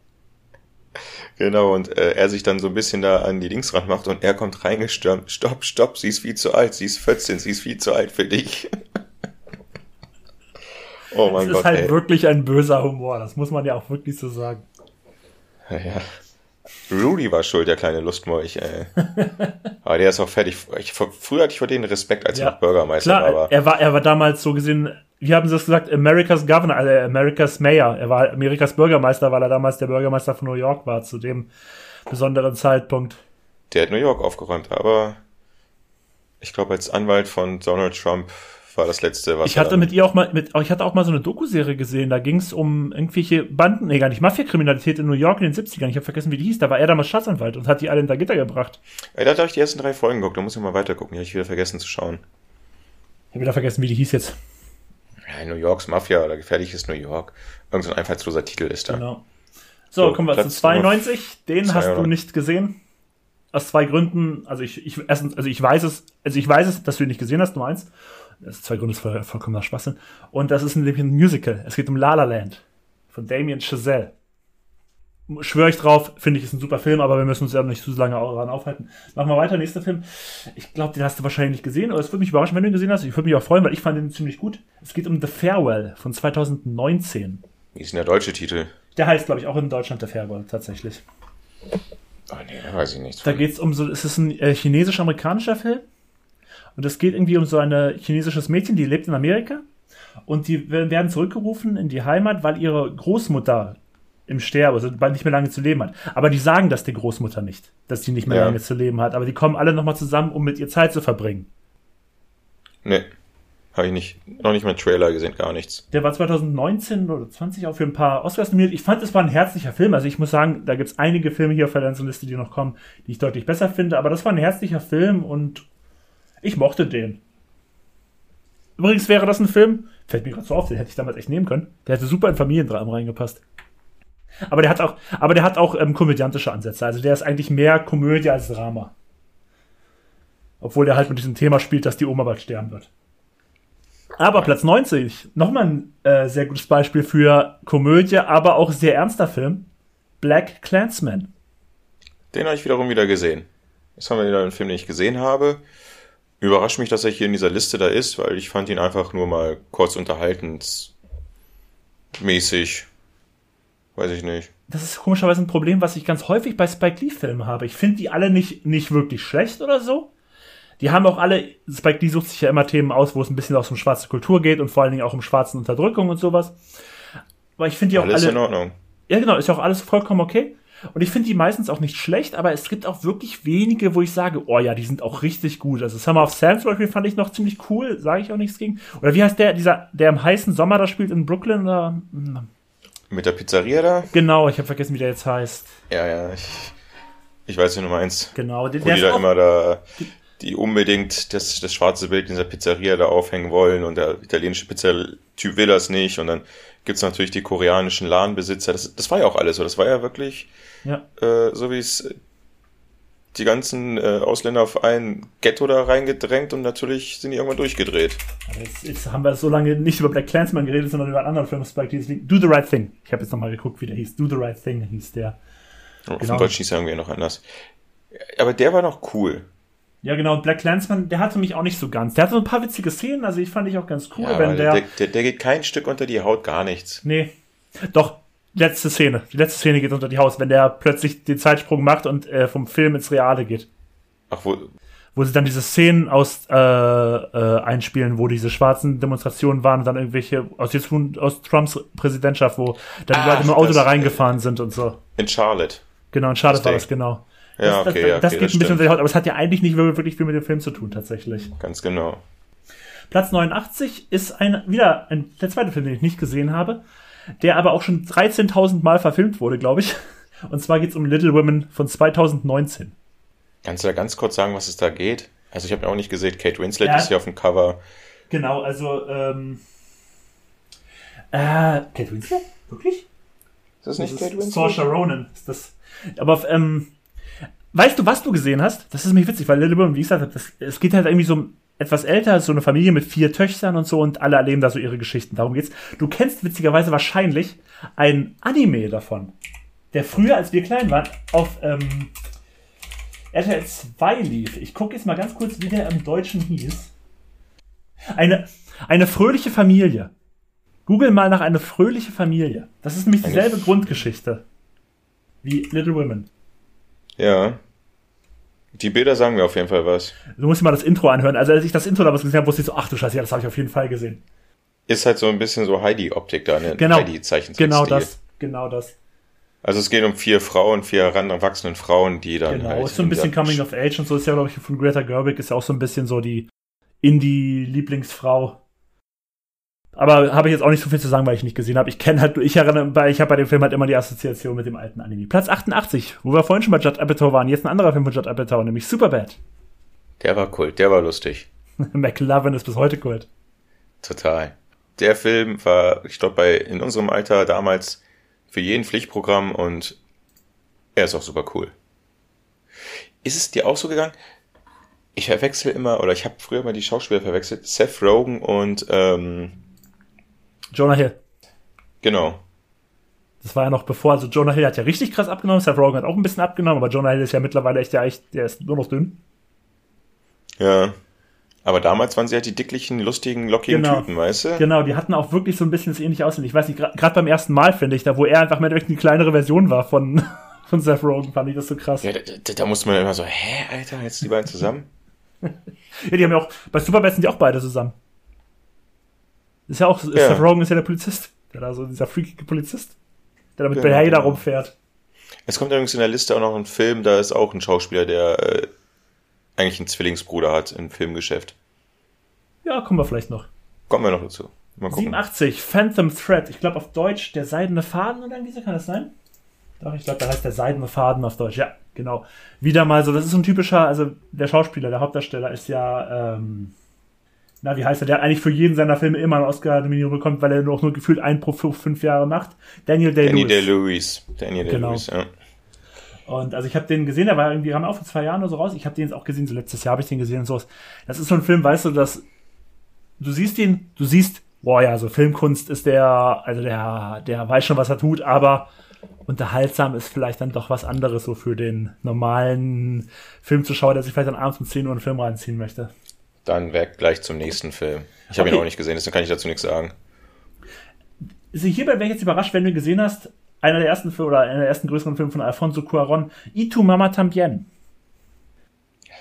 Genau, und äh, er sich dann so ein bisschen da an die Links ran macht und er kommt reingestürmt. Stopp, stopp, sie ist viel zu alt, sie ist 14, sie ist viel zu alt für dich. *laughs* oh Das mein ist Gott, halt ey. wirklich ein böser Humor, das muss man ja auch wirklich so sagen. Ja, ja. Rudy war schuld, der kleine Lustmolch, ey. *laughs* Aber der ist auch fertig. Ich, früher hatte ich vor denen Respekt, als er Ja, noch Bürgermeister Klar, war. Aber er war, er war damals so gesehen, wie haben sie das gesagt, America's Governor, also America's Mayor. Er war Amerikas Bürgermeister, weil er damals der Bürgermeister von New York war, zu dem besonderen Zeitpunkt. der hat New York aufgeräumt. Aber ich glaube, als Anwalt von Donald Trump war das letzte, was Ich hatte mit ihr auch mal, mit, ich hatte auch mal so eine Doku-Serie gesehen, da ging es um irgendwelche Banden, nee, gar nicht, Mafia-Kriminalität in New York in den 70ern. Ich habe vergessen, wie die hieß. Da war er damals Staatsanwalt und hat die alle hinter Gitter gebracht. Ey, da habe ich die ersten drei Folgen geguckt, da muss ich mal weiter gucken. Die habe ich wieder vergessen zu schauen. Ich habe wieder vergessen, wie die hieß jetzt. Ja, New Yorks Mafia oder gefährliches New York. Irgend so ein einfallsloser Titel ist da. Genau. So, So, kommen wir zu Platz 92. Den hast du 92. nicht gesehen. Aus zwei Gründen. Also ich, ich erstens, also ich weiß es, also ich weiß es, dass du ihn nicht gesehen hast, Nummer eins. Das ist zwei Gründe voll, vollkommener Schwachsinn. Und das ist nämlich ein Musical. Es geht um La La Land von Damien Chazelle. Schwöre ich drauf, finde ich, ist ein super Film, aber wir müssen uns ja nicht zu lange daran aufhalten. Machen wir weiter, nächster Film. Ich glaube, den hast du wahrscheinlich nicht gesehen, aber es würde mich überraschen, wenn du ihn gesehen hast. Ich würde mich auch freuen, weil ich fand den ziemlich gut. Es geht um The Farewell von 2019. Wie ist denn der deutsche Titel? Der heißt, glaube ich, auch in Deutschland The Farewell, tatsächlich. Oh nee, da weiß ich nichts. Da geht es um so, es ist ein äh, chinesisch-amerikanischer Film. Und es geht irgendwie um so ein chinesisches Mädchen, die lebt in Amerika. Und die we- werden zurückgerufen in die Heimat, weil ihre Großmutter im Sterben, also nicht mehr lange zu leben hat. Aber die sagen das der Großmutter nicht, dass die nicht mehr Ja. lange zu leben hat. Aber die kommen alle nochmal zusammen, um mit ihr Zeit zu verbringen. Nee, habe ich nicht. Noch nicht mal einen Trailer gesehen, gar nichts. Der war 2019 oder 20 auch für ein paar Oscars nominiert. Ich fand, es war ein herzlicher Film. Also ich muss sagen, da gibt es einige Filme hier auf der ganzen Liste, die noch kommen, die ich deutlich besser finde. Aber das war ein herzlicher Film und ich mochte den. Übrigens wäre das ein Film, fällt mir gerade so auf, den hätte ich damals echt nehmen können. Der hätte super in Familiendramen reingepasst. Aber der hat auch, aber der hat auch ähm, komödiantische Ansätze. Also der ist eigentlich mehr Komödie als Drama. Obwohl der halt mit diesem Thema spielt, dass die Oma bald sterben wird. Aber Platz 90, nochmal ein äh, sehr gutes Beispiel für Komödie, aber auch sehr ernster Film. Black Clansman. Den habe ich wiederum wieder gesehen. Jetzt haben wir wieder einen Film, den ich gesehen habe. Überrascht mich, dass er hier in dieser Liste da ist, weil ich fand ihn einfach nur mal kurz unterhaltend mäßig. Weiß ich nicht. Das ist komischerweise ein Problem, was ich ganz häufig bei Spike Lee-Filmen habe. Ich finde die alle nicht, nicht wirklich schlecht oder so. Die haben auch alle, Spike Lee sucht sich ja immer Themen aus, wo es ein bisschen auch um schwarze Kultur geht und vor allen Dingen auch um schwarzen Unterdrückung und sowas. Aber ich finde die auch Alles alle. in Ordnung. Ja, genau, ist ja auch alles vollkommen okay. Und ich finde die meistens auch nicht schlecht, aber es gibt auch wirklich wenige, wo ich sage, oh ja, die sind auch richtig gut. Also Summer of Sam zum Beispiel fand ich noch ziemlich cool, sage ich auch nichts gegen. Oder wie heißt der, dieser, der im heißen Sommer da spielt in Brooklyn? Oder? Mit der Pizzeria da? Genau, ich habe vergessen, wie der jetzt heißt. Ja, ja. Ich, ich weiß, wie du meinst. Genau, den, Wo der die da immer da, die unbedingt das, das schwarze Bild in dieser Pizzeria da aufhängen wollen und der italienische Pizzatyp will das nicht und dann gibt's natürlich die koreanischen Ladenbesitzer. Das, das war ja auch alles so. Das war ja wirklich ja. äh, so wie es die ganzen äh, Ausländer auf ein Ghetto da reingedrängt und natürlich sind die irgendwann durchgedreht. Jetzt, jetzt haben wir so lange nicht über Black Clansman geredet, sondern über einen anderen Film, Spike Lee. Do the Right Thing. Ich habe jetzt nochmal geguckt, wie der hieß. Do the Right Thing hieß der. Auf Genau. dem Deutsch hieß er irgendwie noch anders. Aber der war noch cool. Ja, genau. Und Black Clansman, der hatte mich auch nicht so ganz. Der hatte so ein paar witzige Szenen, also ich fand ich auch ganz cool, Ja, wenn der, der, der, der geht kein Stück unter die Haut, gar nichts. Nee. Doch, letzte Szene. Die letzte Szene geht unter die Haus, wenn der plötzlich den Zeitsprung macht und äh, vom Film ins Reale geht. Ach, wo, Wo sie dann diese Szenen aus äh, äh, einspielen, wo diese schwarzen Demonstrationen waren und dann irgendwelche aus, jetzt, aus Trumps Präsidentschaft, wo dann die Leute dem Auto da reingefahren sind und so. in Charlotte. Genau, und schade Das war das, genau. Ja, das, okay, das, ja, das okay, geht das ein bisschen unter die Haut, aber es hat ja eigentlich nicht wirklich viel mit dem Film zu tun, tatsächlich. Ganz genau. Platz 89 ist ein, wieder ein, der zweite Film, den ich nicht gesehen habe, der aber auch schon 13.000 Mal verfilmt wurde, glaube ich. Und zwar geht es um Little Women von 2019. Kannst du da ganz kurz sagen, was es da geht? Also ich habe ja auch nicht gesehen, Kate Winslet Ja. ist hier auf dem Cover. Genau, also, ähm. Äh, Kate Winslet? Wirklich? Ist das nicht Das Kate Winslet? Saoirse Ronan ist das. Aber ähm, weißt du, was du gesehen hast? Das ist nämlich witzig, weil Little Women, wie gesagt, das, es geht halt irgendwie so um etwas älter, so eine Familie mit vier Töchtern und so und alle erleben da so ihre Geschichten. Darum geht's. Du kennst witzigerweise wahrscheinlich ein Anime davon, der früher, als wir klein waren, auf ähm, RTL 2 lief. Ich gucke jetzt mal ganz kurz, wie der im Deutschen hieß. Eine, eine fröhliche Familie. Google mal nach eine fröhliche Familie. Das ist nämlich dieselbe Grundgeschichte wie Little Women. Ja. Die Bilder sagen mir auf jeden Fall was. Du musst dir mal das Intro anhören. Also als ich das Intro damals gesehen habe, wusste ich so, ach du Scheiße, ja, das habe ich auf jeden Fall gesehen. Ist halt so ein bisschen so Heidi-Optik da, ne? Genau. Heidi-Zeichenstil. Genau das, genau das. Also es geht um vier Frauen, vier heranwachsenden Frauen, die dann Genau. halt. ist so ein in bisschen Coming of Age und so ist ja, glaube ich, von Greta Gerwig ist ja auch so ein bisschen so die Indie-Lieblingsfrau. Aber habe ich jetzt auch nicht so viel zu sagen, weil ich nicht gesehen habe. Ich kenne halt, ich erinnere, ich habe bei dem Film halt immer die Assoziation mit dem alten Anime. Platz 88, wo wir vorhin schon bei Judd Apatow waren, jetzt ein anderer Film von Judd Apatow, nämlich Superbad. Der war Kult, der war lustig. *laughs* McLovin ist bis heute Kult. Total. Der Film war, ich glaube, bei in unserem Alter damals für jeden Pflichtprogramm und er ist auch super cool. Ist es dir auch so gegangen? Ich verwechsel immer, oder ich habe früher mal die Schauspieler verwechselt, Seth Rogen und ähm, Jonah Hill. genau. Das war ja noch bevor, also Jonah Hill hat ja richtig krass abgenommen, Seth Rogen hat auch ein bisschen abgenommen, aber Jonah Hill ist ja mittlerweile echt, ja echt, der ist nur noch dünn. Ja. Aber damals waren sie halt die dicklichen, lustigen, lockigen Genau. Typen, weißt du? Genau, die hatten auch wirklich so ein bisschen das ähnliche Aussehen. Ich weiß nicht, gerade beim ersten Mal finde ich, da wo er einfach mehr eine kleinere Version war von, *laughs* von Seth Rogen, fand ich das so krass. Ja, da, da, da musste man immer so, hä, Alter, jetzt die beiden zusammen? *laughs* Ja, die haben ja auch, bei Superbad sind die auch beide zusammen. Ist ja auch, Ja. Seth Rogen ist ja der Polizist. Der da so, dieser freakige Polizist. Der da mit Genau, Behälter genau. rumfährt. Es kommt übrigens in der Liste auch noch ein Film, da ist auch ein Schauspieler, der äh, eigentlich einen Zwillingsbruder hat im Filmgeschäft. Ja, kommen wir vielleicht noch. Kommen wir noch dazu. Mal gucken. 87, Phantom Thread. Ich glaube auf Deutsch der seidene Faden oder irgendwie so, kann das sein? Doch, ich glaube, da heißt der seidene Faden auf Deutsch. Ja, genau. Wieder mal so, das ist so ein typischer, also der Schauspieler, der Hauptdarsteller ist ja, ähm, na, wie heißt er, der eigentlich für jeden seiner Filme immer eine Oscar-Nominierung bekommt, weil er nur, nur gefühlt einen pro fünf Jahre macht. Daniel Day-Lewis. Day-Lewis. Danny Genau. Day-Lewis, ja. Und also ich habe den gesehen, der war irgendwie, kam auch vor zwei Jahren oder so raus. Ich habe den jetzt auch gesehen, so letztes Jahr habe ich den gesehen und sowas. Das ist so ein Film, weißt du, dass du siehst ihn, du siehst, boah ja, so Filmkunst ist der, also der, der weiß schon, was er tut, aber unterhaltsam ist vielleicht dann doch was anderes so für den normalen Filmzuschauer, der sich vielleicht dann abends um 10 Uhr einen Film reinziehen möchte. Dann weg gleich zum nächsten Film. Ich habe ihn Okay. auch nicht gesehen, deswegen kann ich dazu nichts sagen. Also hierbei wäre ich jetzt überrascht, wenn du ihn gesehen hast, einer der ersten Filme oder einer der ersten größeren Filme von Alfonso Cuarón, Y tu Mama Tambien.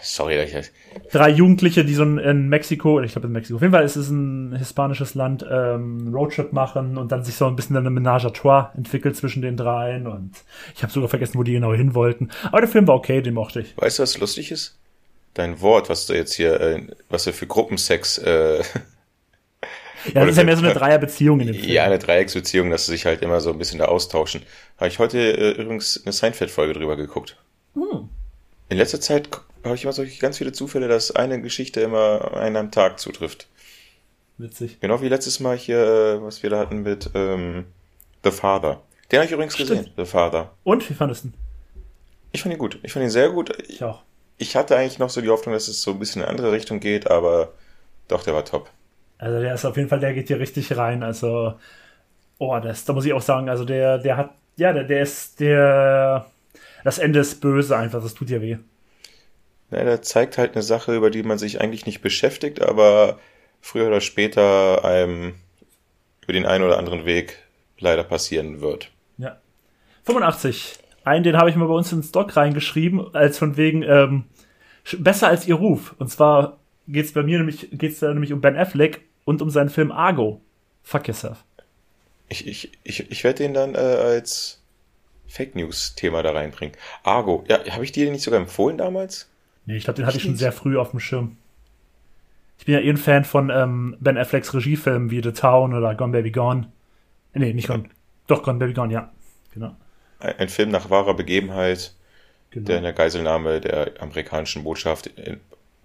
Sorry, dass ich drei Jugendliche, die so in, in Mexiko, ich glaube in Mexiko, auf jeden Fall ist es ein hispanisches Land, ähm, Roadtrip machen und dann sich so ein bisschen eine Menage à trois entwickelt zwischen den dreien und ich habe sogar vergessen, wo die genau hin wollten. Aber der Film war okay, den mochte ich. Weißt du, was lustig ist? Dein Wort, was du jetzt hier, äh, was du für Gruppensex, äh, Ja, das ist ja mehr so eine Dreierbeziehung in dem Film. ja, eine Dreiecksbeziehung, dass sie sich halt immer so ein bisschen da austauschen. Habe ich heute äh, übrigens eine Seinfeld-Folge drüber geguckt. Hm. In letzter Zeit habe ich immer solche ganz viele Zufälle, dass eine Geschichte immer einen am Tag zutrifft. Witzig. Genau wie letztes Mal hier, äh, was wir da hatten mit ähm, The Father. Den habe ich übrigens Stimmt. gesehen, The Father. Und, wie fandest du ihn? Ich fand ihn gut. Ich fand ihn sehr gut. Ich auch. Ich hatte eigentlich noch so die Hoffnung, dass es so ein bisschen in eine andere Richtung geht, aber doch, der war top. Also der ist auf jeden Fall, der geht hier richtig rein. Also, oh, das, da muss ich auch sagen, also der, der hat, ja, der, der ist, der, das Ende ist böse einfach, das tut ja weh. Ja, der zeigt halt eine Sache, über die man sich eigentlich nicht beschäftigt, aber früher oder später einem über den einen oder anderen Weg leider passieren wird. Ja. 85. Einen, den habe ich mal bei uns ins Doc reingeschrieben, als von wegen ähm, besser als ihr Ruf. Und zwar geht's bei mir nämlich, geht's da nämlich um Ben Affleck und um seinen Film Argo. Fuck yourself. Ich, ich, ich, ich werde den dann äh, als Fake News-Thema da reinbringen. Argo, ja, habe ich dir den nicht sogar empfohlen damals? Nee, ich glaube, den hatte ich schon sehr früh auf dem Schirm. Ich bin ja eh ein Fan von ähm, Ben Afflecks Regiefilmen wie The Town oder Gone Baby Gone. Äh, Nee, nicht Gone. *laughs* Doch, Gone Baby Gone, ja. Genau. Ein, Film nach wahrer Begebenheit, genau. der in der Geiselnahme der amerikanischen Botschaft in,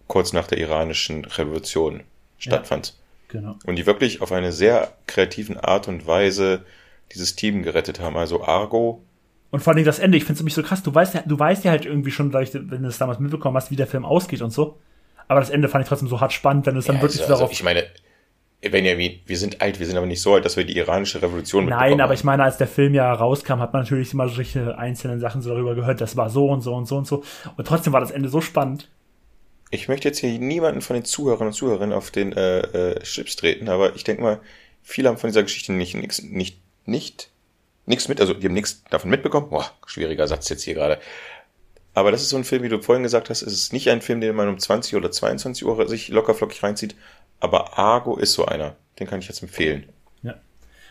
kurz nach der iranischen Revolution stattfand. genau. Und die wirklich auf eine sehr kreativen Art und Weise dieses Team gerettet haben. Also Argo. Und vor allem das Ende, ich finde es nämlich so krass, du weißt ja, du weißt ja halt irgendwie schon, wenn du es damals mitbekommen hast, wie der Film ausgeht und so. Aber das Ende fand ich trotzdem so hart spannend, wenn es dann ja, wirklich also, darauf. Also ich meine, Benjamin, wir sind alt, wir sind aber nicht so alt, dass wir die iranische Revolution Nein, aber ich meine, als der Film ja rauskam, hat man natürlich immer solche einzelnen Sachen so darüber gehört, das war so und so und so und so. Und trotzdem war das Ende so spannend. Ich möchte jetzt hier niemanden von den Zuhörern und Zuhörerinnen auf den äh, äh, Chips treten, aber ich denke mal, viele haben von dieser Geschichte nicht, nix, nicht, nicht, nichts mit, also die haben nichts davon mitbekommen. Boah, schwieriger Satz jetzt hier gerade. Aber das ist so ein Film, wie du vorhin gesagt hast, es ist nicht ein Film, den man um 20 oder 22 Uhr sich lockerflockig reinzieht, aber Argo ist so einer. Den kann ich jetzt empfehlen. Ja.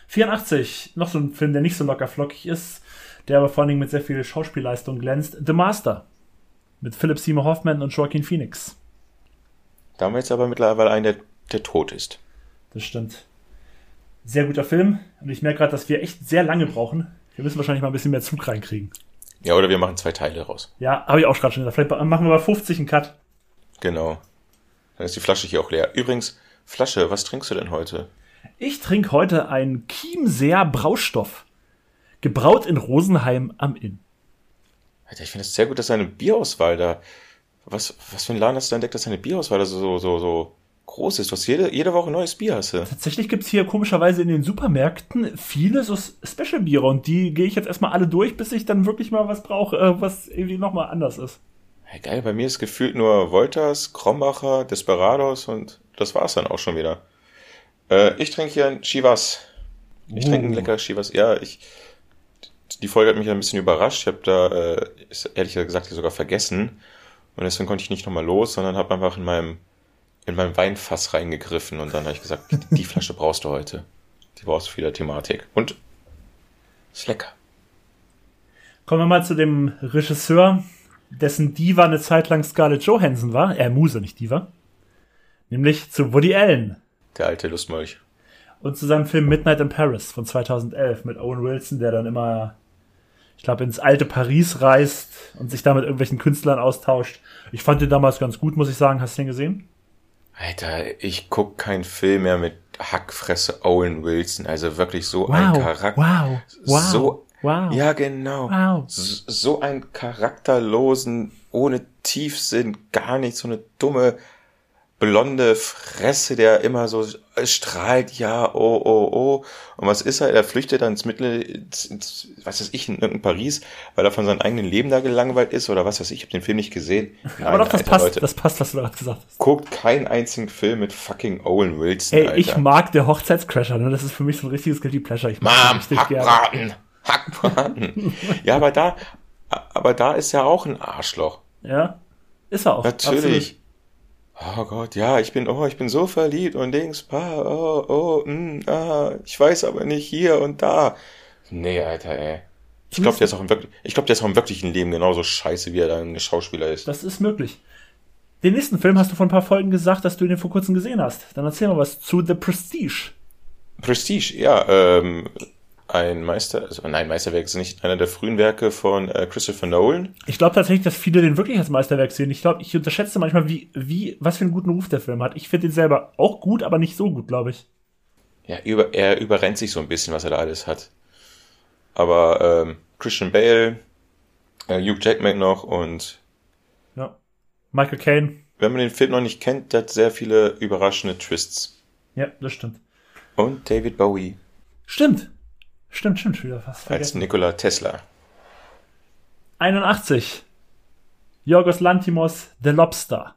84, noch so ein Film, der nicht so lockerflockig ist, der aber vor allen Dingen mit sehr viel Schauspielleistung glänzt. The Master. Mit Philip Seymour Hoffman und Joaquin Phoenix. Da haben wir jetzt aber mittlerweile einen, der, der tot ist. Das stimmt. Sehr guter Film. Und ich merke gerade, dass wir echt sehr lange brauchen. Wir müssen wahrscheinlich mal ein bisschen mehr Zug reinkriegen. Ja, oder wir machen zwei Teile raus. Ja, habe ich auch gerade schon gesagt. Vielleicht machen wir bei 50 einen Cut. Genau. Dann ist die Flasche hier auch leer. Übrigens, Flasche, was trinkst du denn heute? Ich trinke heute einen Chiemseer Braustoff. Gebraut in Rosenheim am Inn. Alter, ich finde es sehr gut, dass seine Bierauswahl da. Was, was für ein Laden hast du entdeckt, dass seine Bierauswahl da so, so, so groß ist? Du hast jede, jede Woche neues Bier hast du. Tatsächlich gibt es hier komischerweise in den Supermärkten viele so Special-Biere und die gehe ich jetzt erstmal alle durch, bis ich dann wirklich mal was brauche, äh, was irgendwie nochmal anders ist. Hey, geil, bei mir ist gefühlt nur Wolters, Krombacher, Desperados und das war's dann auch schon wieder. Äh, ich trinke hier ein Chivas. Ich uh. trinke ein uh. leckeres Chivas. Ja, ich. Die Folge hat mich ein bisschen überrascht. Ich habe da, äh, ehrlich gesagt, sogar vergessen. Und deswegen konnte ich nicht nochmal los, sondern habe einfach in meinem, in meinem Weinfass reingegriffen und dann habe ich gesagt, die Flasche brauchst du heute. Die brauchst du für die Thematik. Und ist lecker. Kommen wir mal zu dem Regisseur, dessen Diva eine Zeit lang Scarlett Johansson war, äh, Muse, nicht Diva, nämlich zu Woody Allen. Der alte Lustmolch. Und zu seinem Film Midnight in Paris von 2011 mit Owen Wilson, der dann immer, ich glaube, ins alte Paris reist und sich da mit irgendwelchen Künstlern austauscht. Ich fand den damals ganz gut, muss ich sagen. Hast du den gesehen? Alter, ich guck keinen Film mehr mit Hackfresse Owen Wilson. Also wirklich so wow, ein Charakter. Wow, wow. So Wow. Ja, genau. Wow. So, einen charakterlosen, ohne Tiefsinn, gar nicht so eine dumme, blonde Fresse, der immer so strahlt, ja, oh, oh, oh. Und was ist er? Er flüchtet dann ins Mittel, ins, ins, was weiß ich, in, in Paris, weil er von seinem eigenen Leben da gelangweilt ist oder was weiß ich, ich habe den Film nicht gesehen. Nein, *laughs* Aber doch, das Alter, passt, Leute, das passt, was du gerade gesagt hast. Guckt keinen einzigen Film mit fucking Owen Wilson, Ey, Alter. ich mag der Hochzeitscrasher, ne? Das ist für mich so ein richtiges Guilty Pleasure. Ich mag Mom, richtig gerne. Hackbraten. ja, aber da, aber da ist er auch ein Arschloch. Ja, ist er auch. Natürlich. Absolut. Oh Gott, ja, ich bin, oh, ich bin so verliebt und links, oh, oh, mm, ah, ich weiß aber nicht hier und da. Nee, Alter, ey. Ich glaube, der ist auch im wirklich, ich glaube, der ist auch im wirklichen Leben genauso scheiße, wie er da ein Schauspieler ist. Das ist möglich. Den nächsten Film hast du vor ein paar Folgen gesagt, dass du ihn vor kurzem gesehen hast. Dann erzähl mal was zu The Prestige. Prestige, ja, ähm, ein Meister, also nein, Meisterwerk ist nicht einer der frühen Werke von äh, Christopher Nolan. Ich glaube tatsächlich, dass viele den wirklich als Meisterwerk sehen. Ich glaube, ich unterschätze manchmal, wie, wie, was für einen guten Ruf der Film hat. Ich finde den selber auch gut, aber nicht so gut, glaube ich. Ja, über, er überrennt sich so ein bisschen, was er da alles hat. Aber ähm, Christian Bale, äh, Hugh Jackman noch und ja. Michael Caine. Wenn man den Film noch nicht kennt, der hat sehr viele überraschende Twists. Ja, das stimmt. Und David Bowie. Stimmt. Stimmt, stimmt, wieder fast vergessen. Als Nikola Tesla. 81. Jorgos Lantimos, The Lobster.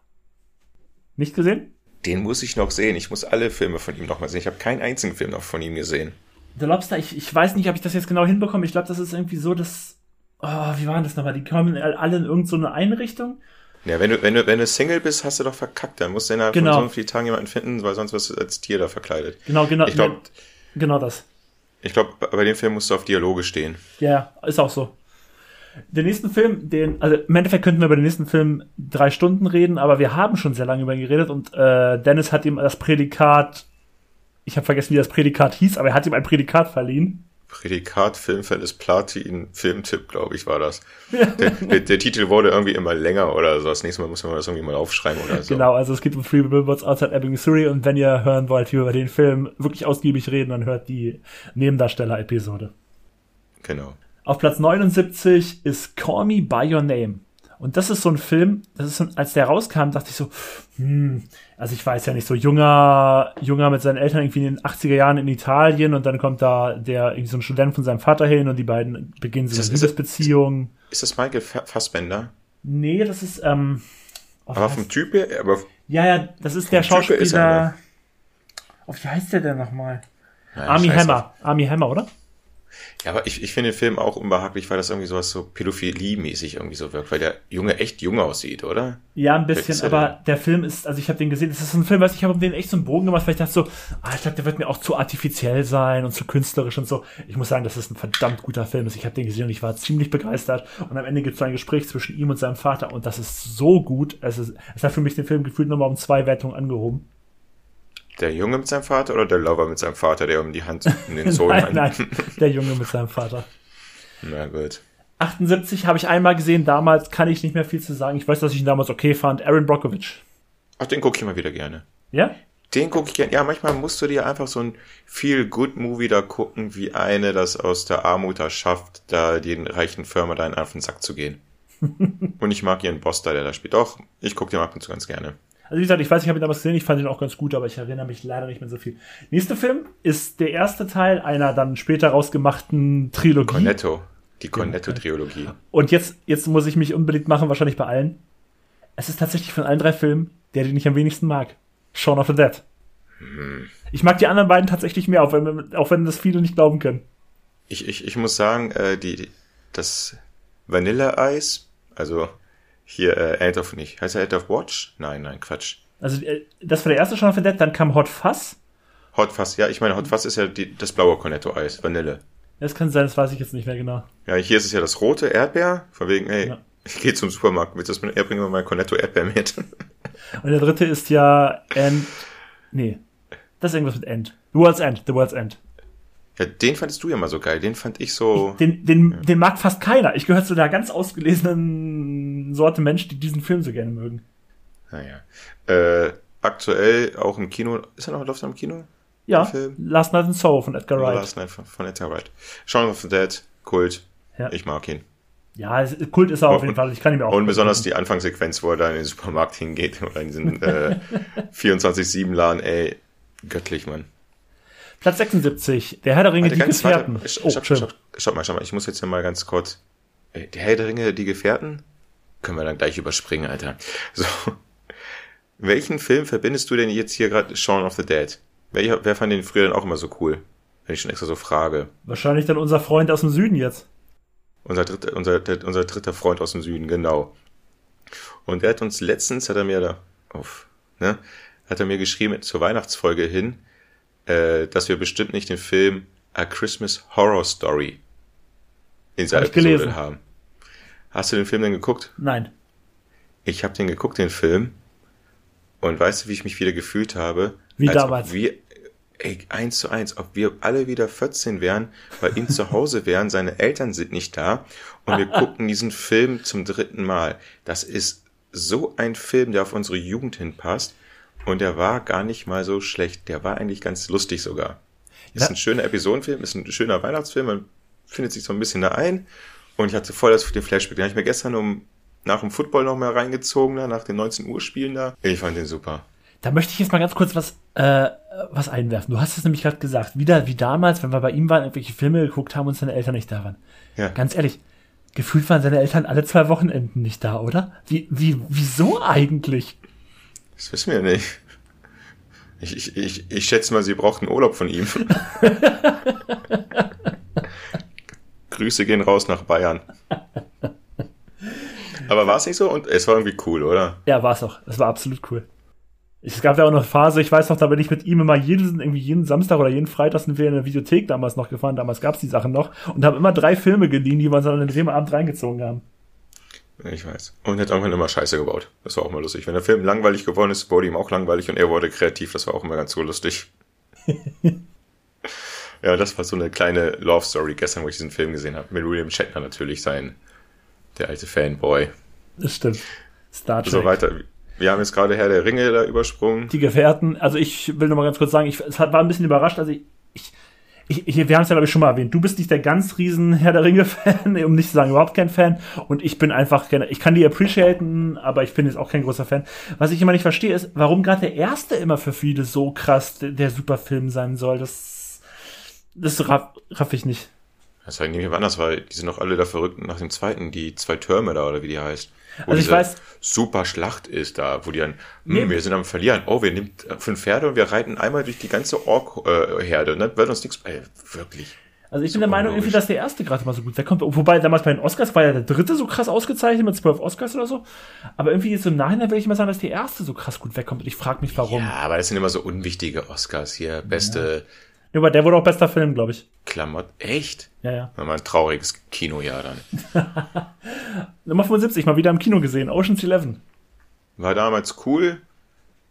Nicht gesehen? Den muss ich noch sehen. Ich muss alle Filme von ihm noch mal sehen. Ich habe keinen einzigen Film noch von ihm gesehen. The Lobster, ich, ich weiß nicht, ob ich das jetzt genau hinbekomme. Ich glaube, das ist irgendwie so, dass. Oh, wie war das nochmal? Die kommen alle in irgendeine so Einrichtung. Ja, wenn du, wenn du, wenn du Single bist, hast du doch verkackt. Dann musst du innerhalb genau. von so vielen Tagen jemanden finden, weil sonst wirst du als Tier da verkleidet. Genau, genau. Ich glaube, genau das. Ich glaube, bei dem Film musst du auf Dialoge stehen. Ja, ist auch so. Den nächsten Film, den, also im Endeffekt könnten wir über den nächsten Film drei Stunden reden, aber wir haben schon sehr lange über ihn geredet und äh, Dennis hat ihm das Prädikat, ich habe vergessen, wie das Prädikat hieß, aber er hat ihm ein Prädikat verliehen. Prädikat Filmfan ist Platin Filmtipp, glaube ich, war das. *laughs* Der, der, der, Titel wurde irgendwie immer länger oder so. Das nächste Mal muss man das irgendwie mal aufschreiben oder so. Genau, also es geht um Three Billboards Outside Ebbing, Missouri und wenn ihr hören wollt, wie wir über den Film wirklich ausgiebig reden, dann hört die Nebendarsteller-Episode. Genau. Auf Platz 79 ist Call Me By Your Name. Und das ist so ein Film, das ist so, als der rauskam, dachte ich so, hm, also ich weiß ja nicht, so junger, junger mit seinen Eltern irgendwie in den 80er Jahren in Italien und dann kommt da der, irgendwie so ein Student von seinem Vater hin und die beiden beginnen so eine Liebesbeziehung. Ist, ist das Michael Fassbender? Nee, das ist, ähm, oh, aber vom Typ her, aber. Ja, ja, das ist der Schauspieler. Ist er, oh, wie heißt der denn nochmal? Army Hammer. Army Hammer, oder? Ja, aber ich, ich finde den Film auch unbehaglich, weil das irgendwie sowas so Pädophilie-mäßig irgendwie so wirkt, weil der Junge echt jung aussieht, oder? Ja, ein bisschen, aber der Film ist, also ich habe den gesehen, das ist ein Film, was ich habe um den echt so einen Bogen gemacht, weil ich dachte so, ah, ich glaube, der wird mir auch zu artifiziell sein und zu künstlerisch und so. Ich muss sagen, das ist ein verdammt guter Film. Ich habe den gesehen und ich war ziemlich begeistert. Und am Ende gibt es so ein Gespräch zwischen ihm und seinem Vater und das ist so gut. Es, ist, es hat für mich den Film gefühlt nochmal um zwei Wertungen angehoben. Der Junge mit seinem Vater oder der Lover mit seinem Vater, der um die Hand in den *laughs* Sohn Nein, nein, *laughs* der Junge mit seinem Vater. Na gut. 78 habe ich einmal gesehen, damals kann ich nicht mehr viel zu sagen. Ich weiß, dass ich ihn damals okay fand. Aaron Brockovich. Ach, den gucke ich immer wieder gerne. Ja? Den gucke ich gerne. Ja, manchmal musst du dir einfach so ein viel good Movie da gucken, wie eine das aus der Armut da schafft, da den reichen Firma da in auf den Sack zu gehen. *laughs* und ich mag ihren Boss da, der da spielt. Doch, ich gucke den ab und zu ganz gerne. Also wie gesagt, ich weiß, ich habe ihn damals gesehen, ich fand ihn auch ganz gut, aber ich erinnere mich leider nicht mehr so viel. Nächster Film ist der erste Teil einer dann später rausgemachten Trilogie. Cornetto. Die Cornetto-Trilogie. Und jetzt, jetzt muss ich mich unbedingt machen, wahrscheinlich bei allen. Es ist tatsächlich von allen drei Filmen der, den ich am wenigsten mag. Shaun of the Dead. Hm. Ich mag die anderen beiden tatsächlich mehr, auch wenn, auch wenn das viele nicht glauben können. Ich, ich, ich muss sagen, äh, die, das Vanilleeis, also hier, äh, End of, nicht, heißt er End of Watch? Nein, nein, Quatsch. Also, äh, das war der erste Shaun of the Dead, dann kam Hot Fuzz. Hot Fuzz, ja, ich meine, Hot Fuzz ist ja die, das blaue Cornetto-Eis, Vanille. Das kann sein, das weiß ich jetzt nicht mehr genau. Ja, hier ist es ja das rote Erdbeer, von wegen, ey, ja. ich gehe zum Supermarkt, willst du das mit, er bringt mir mein Cornetto Erdbeer mit. *laughs* Und der dritte ist ja End, nee, das ist irgendwas mit End. The World's End, The World's End. Ja, den fandest du ja mal so geil. Den fand ich so. Ich, den, den, ja. den mag fast keiner. Ich gehöre zu der ganz ausgelesenen Sorte Mensch, die diesen Film so gerne mögen. Naja. Äh, aktuell auch im Kino. Ist er noch läuft er im Kino? Ja. Last Night in Soho von Edgar Wright. Last Night von, von Edgar Wright. Shaun of the Dead, Kult. Ja. Ich mag ihn. Ja, Kult ist er auf jeden Fall. Ich kann ihn mir auch. Und besonders die Anfangssequenz, wo er da in den Supermarkt hingeht oder in diesen äh, *laughs* 24-7-Laden, ey, göttlich, Mann. Platz 76, der Herr der Ringe, warte, die Gefährten. Warte, oh, stopp, stopp, stopp, mal, stopp mal, ich muss jetzt ja mal ganz kurz. Der Herr der Ringe, die Gefährten? Können wir dann gleich überspringen, Alter. *laughs* So. Welchen Film verbindest du denn jetzt hier gerade Shaun of the Dead? Wer, wer fand den früher denn auch immer so cool? Wenn ich schon extra so frage. Wahrscheinlich dann unser Freund aus dem Süden jetzt. Unser dritter, unser, unser dritter Freund aus dem Süden, genau. Und er hat uns letztens, hat er mir da, auf, ne, hat er mir geschrieben zur Weihnachtsfolge hin, äh, dass wir bestimmt nicht den Film A Christmas Horror Story in seiner Episode gelesen. haben. Hast du den Film denn geguckt? Nein. Ich habe den geguckt, den Film. Und weißt du, wie ich mich wieder gefühlt habe? Wie damals. wir, ey, eins zu eins, ob wir alle wieder 14 wären, weil ihn zu Hause *laughs* wären, seine Eltern sind nicht da und wir *laughs* gucken diesen Film zum dritten Mal. Das ist so ein Film, der auf unsere Jugend hinpasst. Und der war gar nicht mal so schlecht. Der war eigentlich ganz lustig sogar. Ist ja. ein schöner Episodenfilm, ist ein schöner Weihnachtsfilm, man findet sich so ein bisschen da ein. Und ich hatte voll das den Flashback. Den habe ich mir gestern um, nach dem Football noch mal reingezogen, da, nach den 19 Uhr Spielen da. Ich fand den super. Da möchte ich jetzt mal ganz kurz was, äh, was einwerfen. Du hast es nämlich gerade gesagt, wieder wie damals, wenn wir bei ihm waren, irgendwelche Filme geguckt haben und seine Eltern nicht da waren. Ja. Ganz ehrlich, gefühlt waren seine Eltern alle zwei Wochenenden nicht da, oder? Wie, wie, wieso eigentlich? Das wissen wir nicht. Ich, ich, ich, ich schätze mal, sie brauchten Urlaub von ihm. *laughs* Grüße gehen raus nach Bayern. Aber war es nicht so? Und es war irgendwie cool, oder? Ja, war es auch. Es war absolut cool. Es gab ja auch noch eine Phase, ich weiß noch, da bin ich mit ihm immer jeden, irgendwie jeden Samstag oder jeden Freitag sind wir in der Videothek damals noch gefahren, damals gab es die Sachen noch und haben immer drei Filme geliehen, die wir uns dann in dem Abend reingezogen haben. Ich weiß. Und hat irgendwann immer Scheiße gebaut. Das war auch mal lustig. Wenn der Film langweilig geworden ist, wurde ihm auch langweilig und er wurde kreativ. Das war auch immer ganz so lustig. *laughs* Ja, das war so eine kleine Love Story gestern, wo ich diesen Film gesehen habe. Mit William Shatner natürlich sein, der alte Fanboy. Das stimmt. Star Trek. So weiter. Wir haben jetzt gerade Herr der Ringe da übersprungen. Die Gefährten. Also ich will noch mal ganz kurz sagen, ich es war ein bisschen überrascht. Also ich, ich, ich, ich wir haben es ja glaube ich schon mal erwähnt. Du bist nicht der ganz riesen Herr der Ringe Fan, *laughs* um nicht zu sagen überhaupt kein Fan. Und ich bin einfach, ich kann die appreciaten, aber ich bin jetzt auch kein großer Fan. Was ich immer nicht verstehe ist, warum gerade der erste immer für viele so krass der Superfilm sein soll. Das, das raff, raff ich nicht. Das war irgendwie anders, weil die sind doch alle da verrückt nach dem zweiten, die zwei Türme da oder wie die heißt. Wo also ich weiß. Super Schlacht ist da, wo die dann, hm, nee. wir sind am Verlieren. Oh, wir nehmen fünf Pferde und wir reiten einmal durch die ganze Ork-Herde. Äh, ne? Wird uns nichts, äh, wirklich. Also ich bin der Meinung irgendwie, dass der erste gerade mal so gut wegkommt. Wobei damals bei den Oscars war ja der dritte so krass ausgezeichnet mit zwölf Oscars oder so. Aber irgendwie jetzt im Nachhinein will ich mal sagen, dass der erste so krass gut wegkommt. Und ich frage mich, warum. Ja, aber das sind immer so unwichtige Oscars hier. Beste. Ja, aber der wurde auch bester Film, glaube ich. Klamott. Echt? Ja, ja. Mal ein trauriges Kinojahr dann. *laughs* Nummer 75, mal wieder im Kino gesehen. Ocean's Eleven. War damals cool.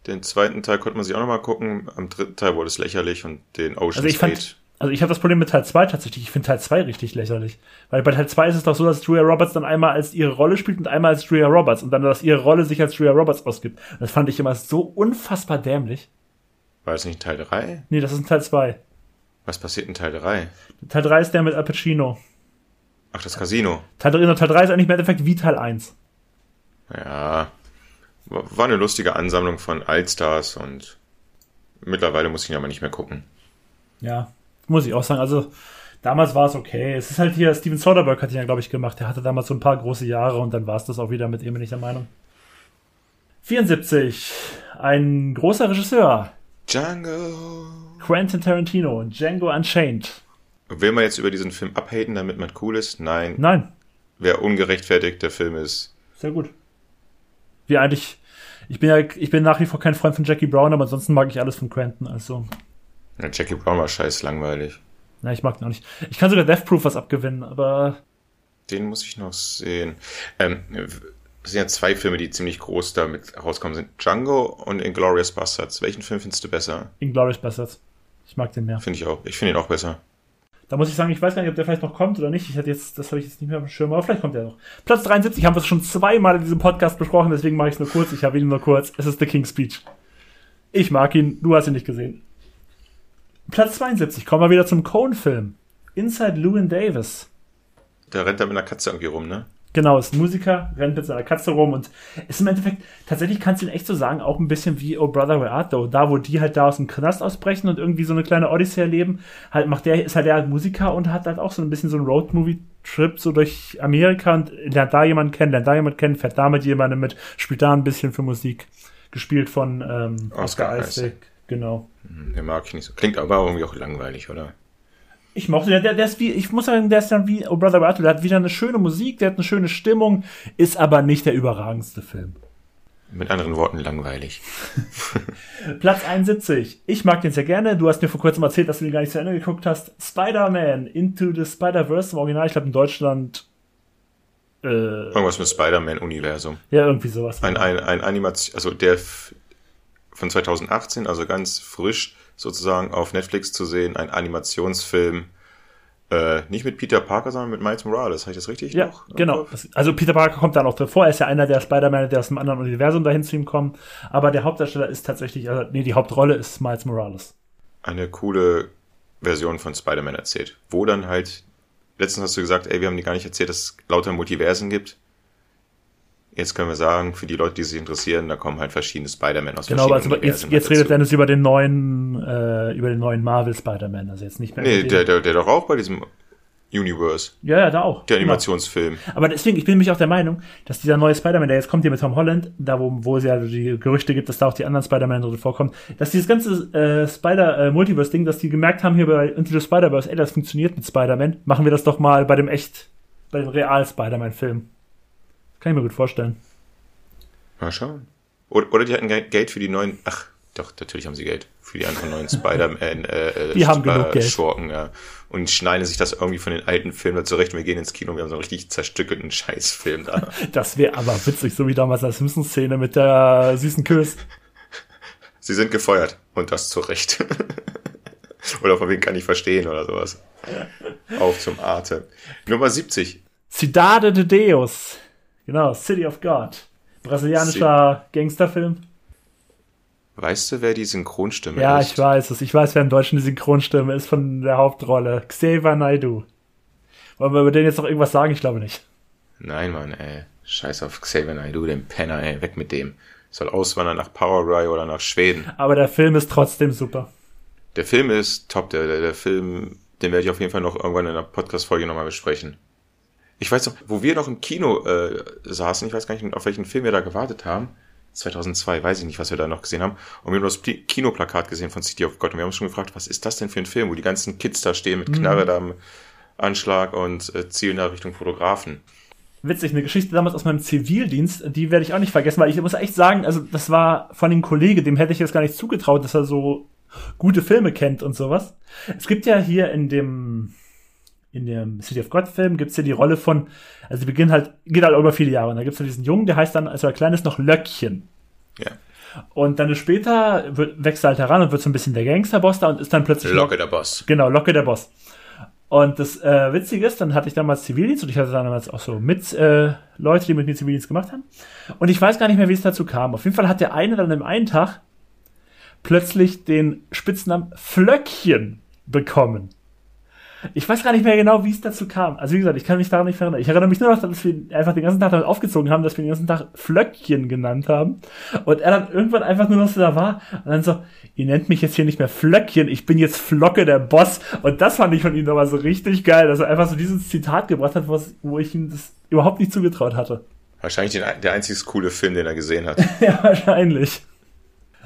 Den zweiten Teil konnte man sich auch nochmal gucken. Am dritten Teil wurde es lächerlich und den Ocean's also ich fand, Also ich habe das Problem mit Teil 2 tatsächlich. Ich finde Teil 2 richtig lächerlich. Weil bei Teil 2 ist es doch so, dass Julia Roberts dann einmal als ihre Rolle spielt und einmal als Julia Roberts und dann, dass ihre Rolle sich als Julia Roberts ausgibt. Das fand ich immer so unfassbar dämlich. War das nicht Teil 3? Nee, das ist ein Teil 2. Was passiert in Teil 3? Teil 3 ist der mit Al Pacino. Ach, das Casino. Teil 3, Teil 3 ist eigentlich im Endeffekt wie Teil 1. Ja, war eine lustige Ansammlung von Altstars und mittlerweile muss ich ihn aber nicht mehr gucken. Ja, muss ich auch sagen. Also damals war es okay. Es ist halt hier, Steven Soderbergh hat ihn ja, glaube ich, gemacht. Der hatte damals so ein paar große Jahre und dann war es das auch wieder mit ihm, bin ich der Meinung. 74. Ein großer Regisseur. Django. Quentin Tarantino, Django Unchained. Will man jetzt über diesen Film abhaten, damit man cool ist? Nein. Nein. Wer ungerechtfertigt der Film ist. Sehr gut. Wie eigentlich, ich bin ja, ich bin nach wie vor kein Freund von Jackie Brown, aber ansonsten mag ich alles von Quentin, also. Ja, Jackie Brown war scheiß langweilig. Na, ich mag den auch nicht. Ich kann sogar Death Proof was abgewinnen, aber. Den muss ich noch sehen. Ähm, es sind ja zwei Filme, die ziemlich groß damit rauskommen sind. Django und Inglourious Bastards. Welchen Film findest du besser? Inglourious Bastards. Ich mag den mehr. Finde ich auch. Ich finde ihn auch besser. Da muss ich sagen, ich weiß gar nicht, ob der vielleicht noch kommt oder nicht. Ich hatte jetzt, das habe ich jetzt nicht mehr auf dem Schirm, aber vielleicht kommt der noch. Platz 73 haben wir es schon zweimal in diesem Podcast besprochen, deswegen mache ich es nur kurz. Ich habe ihn nur kurz. Es ist The King's Speech. Ich mag ihn, du hast ihn nicht gesehen. Platz 72, kommen wir wieder zum Cone-Film. Inside Lewin Davis. Der rennt da mit einer Katze irgendwie rum, ne? Genau, ist ein Musiker, rennt mit seiner Katze rum und ist im Endeffekt, tatsächlich kannst du ihn echt so sagen, auch ein bisschen wie Oh Brother Where Art Thou. Da, wo die halt da aus dem Knast ausbrechen und irgendwie so eine kleine Odyssee erleben, halt macht der, ist halt der Musiker und hat halt auch so ein bisschen so einen Road-Movie-Trip so durch Amerika und lernt da jemanden kennen, lernt da jemanden kennen, fährt da mit jemandem mit, spielt da ein bisschen für Musik. Gespielt von ähm, Oscar, Oscar Isaac. Genau. Hm, den mag ich nicht so. Klingt aber irgendwie auch langweilig, oder? Ich mochte, der, der, der ist wie, ich muss sagen, der ist dann wie Oh Brother Arthur, der hat wieder eine schöne Musik, der hat eine schöne Stimmung, ist aber nicht der überragendste Film. Mit anderen Worten langweilig. *laughs* Platz 71. Ich mag den sehr gerne. Du hast mir vor kurzem erzählt, dass du den gar nicht zu Ende geguckt hast. Spider-Man Into the Spider-Verse im Original. Ich glaube in Deutschland. Äh, Irgendwas mit Spider-Man-Universum. Ja, irgendwie sowas. Ein, ein, ein Animation, also der von 2018, also ganz frisch sozusagen auf Netflix zu sehen, ein Animationsfilm. Äh, nicht mit Peter Parker, sondern mit Miles Morales. Habe ich das richtig? Ja, noch? genau. Also Peter Parker kommt da noch davor. Er ist ja einer der Spider-Man, der aus einem anderen Universum dahin zu ihm kommt. Aber der Hauptdarsteller ist tatsächlich, also, nee, die Hauptrolle ist Miles Morales. Eine coole Version von Spider-Man erzählt. Wo dann halt, letztens hast du gesagt, ey, wir haben dir gar nicht erzählt, dass es lauter Multiversen gibt. Jetzt können wir sagen, für die Leute, die sich interessieren, da kommen halt verschiedene Spider-Man aus genau, verschiedenen also jetzt, jetzt redet Dennis über den neuen, äh, über den neuen Marvel Spider-Man, also jetzt nicht mehr. Nee, der, der, der doch auch bei diesem Universe. Ja, ja, da auch. Der genau. Animationsfilm. Genau. Aber deswegen, ich bin nämlich auch der Meinung, dass dieser neue Spider-Man, der jetzt kommt hier mit Tom Holland, da wo, wo es ja die Gerüchte gibt, dass da auch die anderen Spider-Man drin vorkommen, dass dieses ganze äh, Spider-Multiverse-Ding, äh, dass die gemerkt haben hier bei Into the Spider-Verse, ey, das funktioniert mit Spider-Man, machen wir das doch mal bei dem echt, bei dem Real-Spider-Man-Film. Kann ich mir gut vorstellen. Mal schauen. Oder, oder die hatten Geld für die neuen. Ach, doch, natürlich haben sie Geld für die anderen neuen Spider-Man. Äh, äh, die haben genug Geld. Schurken, ja. Und schneiden sich das irgendwie von den alten Filmen zurecht. Wir gehen ins Kino, wir haben so einen richtig zerstückelten Scheißfilm da. *laughs* das wäre aber witzig, so wie damals der Simpsons-Szene mit der süßen Küss. *laughs* Sie sind gefeuert. Und das zu Recht. *laughs* Oder von wem kann ich verstehen oder sowas. Auf zum Atem. Nummer 70. Cidade de Deus. Genau, City of God. Brasilianischer Gangsterfilm. Weißt du, wer die Synchronstimme Ja, ist? ich weiß es. Ich weiß, wer im Deutschen die Synchronstimme ist von der Hauptrolle. Xavier Naidoo. Wollen wir über den jetzt noch irgendwas sagen? Ich glaube nicht. Nein, Mann, ey. Scheiß auf Xavier Naidoo, den Penner, ey. Weg mit dem. Soll auswandern nach Paraguay oder nach Schweden. Aber der Film ist trotzdem super. Der Film ist top. Der, der, der Film, den werde ich auf jeden Fall noch irgendwann in einer Podcast-Folge nochmal besprechen. Ich weiß noch, wo wir noch im Kino äh, saßen, ich weiß gar nicht, auf welchen Film wir da gewartet haben. 2002, weiß ich nicht, was wir da noch gesehen haben. Und wir haben das Kinoplakat gesehen von City of God. Und wir haben uns schon gefragt, was ist das denn für ein Film, wo die ganzen Kids da stehen mit Knarre da am Anschlag und äh, zielen da Richtung Fotografen. Witzig, eine Geschichte damals aus meinem Zivildienst, die werde ich auch nicht vergessen, weil ich muss echt sagen, also das war von dem Kollege, dem hätte ich jetzt gar nicht zugetraut, dass er so gute Filme kennt und sowas. Es gibt ja hier in dem in dem City of God Film gibt's ja die Rolle von, also die beginnt halt, geht halt über viele Jahre. Und da gibt's ja diesen Jungen, der heißt dann, als er klein ist, noch Löckchen. Ja. Und dann später wird, wächst er halt heran und wird so ein bisschen der Gangsterboss da und ist dann plötzlich Locke der Boss. Genau, Locke der Boss. Und das äh, Witzige ist, dann hatte ich damals Zivildienst und ich hatte damals auch so mit äh, Leute, die mit mir Zivildienst gemacht haben. Und ich weiß gar nicht mehr, wie es dazu kam. Auf jeden Fall hat der eine dann im einen Tag plötzlich den Spitznamen Flöckchen bekommen. Ich weiß gar nicht mehr genau, wie es dazu kam. Also wie gesagt, ich kann mich daran nicht erinnern. Ich erinnere mich nur noch, dass wir einfach den ganzen Tag damit aufgezogen haben, dass wir den ganzen Tag Flöckchen genannt haben. Und er dann irgendwann einfach nur noch so da war und dann so, ihr nennt mich jetzt hier nicht mehr Flöckchen, ich bin jetzt Flocke der Boss. Und das fand ich von ihm nochmal so richtig geil, dass er einfach so dieses Zitat gebracht hat, was, wo ich ihm das überhaupt nicht zugetraut hatte. Wahrscheinlich den, der einzig coole Film, den er gesehen hat. *laughs* ja, wahrscheinlich.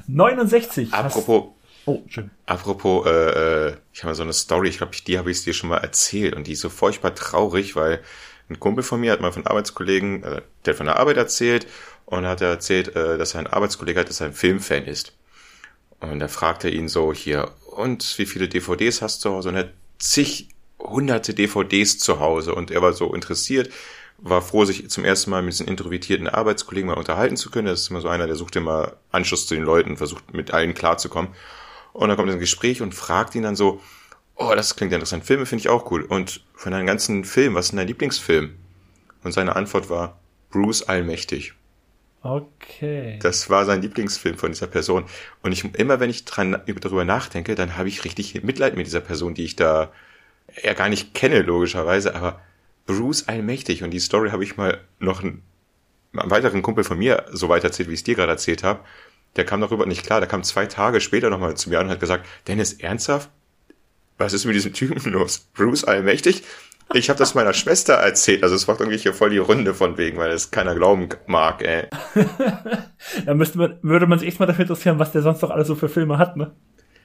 69. Apropos, Oh, schön. Apropos, äh, äh, ich habe mal so eine Story, ich glaube, die habe ich dir schon mal erzählt und die ist so furchtbar traurig, weil ein Kumpel von mir hat mal von Arbeitskollegen, äh, der hat von der Arbeit erzählt und hat er erzählt, äh, dass er ein Arbeitskollege hat, dass er ein Filmfan ist. Und da fragte er ihn so hier, und wie viele DVDs hast du zu Hause? Und er hat zig hunderte DVDs zu Hause und er war so interessiert, war froh, sich zum ersten Mal mit diesen introvertierten Arbeitskollegen mal unterhalten zu können. Das ist immer so einer, der sucht immer Anschluss zu den Leuten, versucht mit allen klarzukommen. Und dann kommt er ins Gespräch und fragt ihn dann so, oh, das klingt interessant, Filme finde ich auch cool. Und von deinem ganzen Film, was ist denn dein Lieblingsfilm? Und seine Antwort war, Bruce Allmächtig. Okay. Das war sein Lieblingsfilm von dieser Person. Und ich, immer wenn ich dran, darüber nachdenke, dann habe ich richtig Mitleid mit dieser Person, die ich da ja gar nicht kenne, logischerweise, aber Bruce Allmächtig. Und die Story habe ich mal noch einen, einen weiteren Kumpel von mir so weit erzählt, wie ich es dir gerade erzählt habe. Der kam darüber nicht klar. Der kam zwei Tage später nochmal zu mir an und hat gesagt, Dennis, ernsthaft? Was ist mit diesem Typen los? Bruce Allmächtig? Ich habe das meiner Schwester erzählt. Also es macht irgendwie hier voll die Runde von wegen, weil es keiner glauben mag, ey. *laughs* Da müsste man, würde man sich echt mal dafür interessieren, was der sonst noch alles so für Filme hat, ne?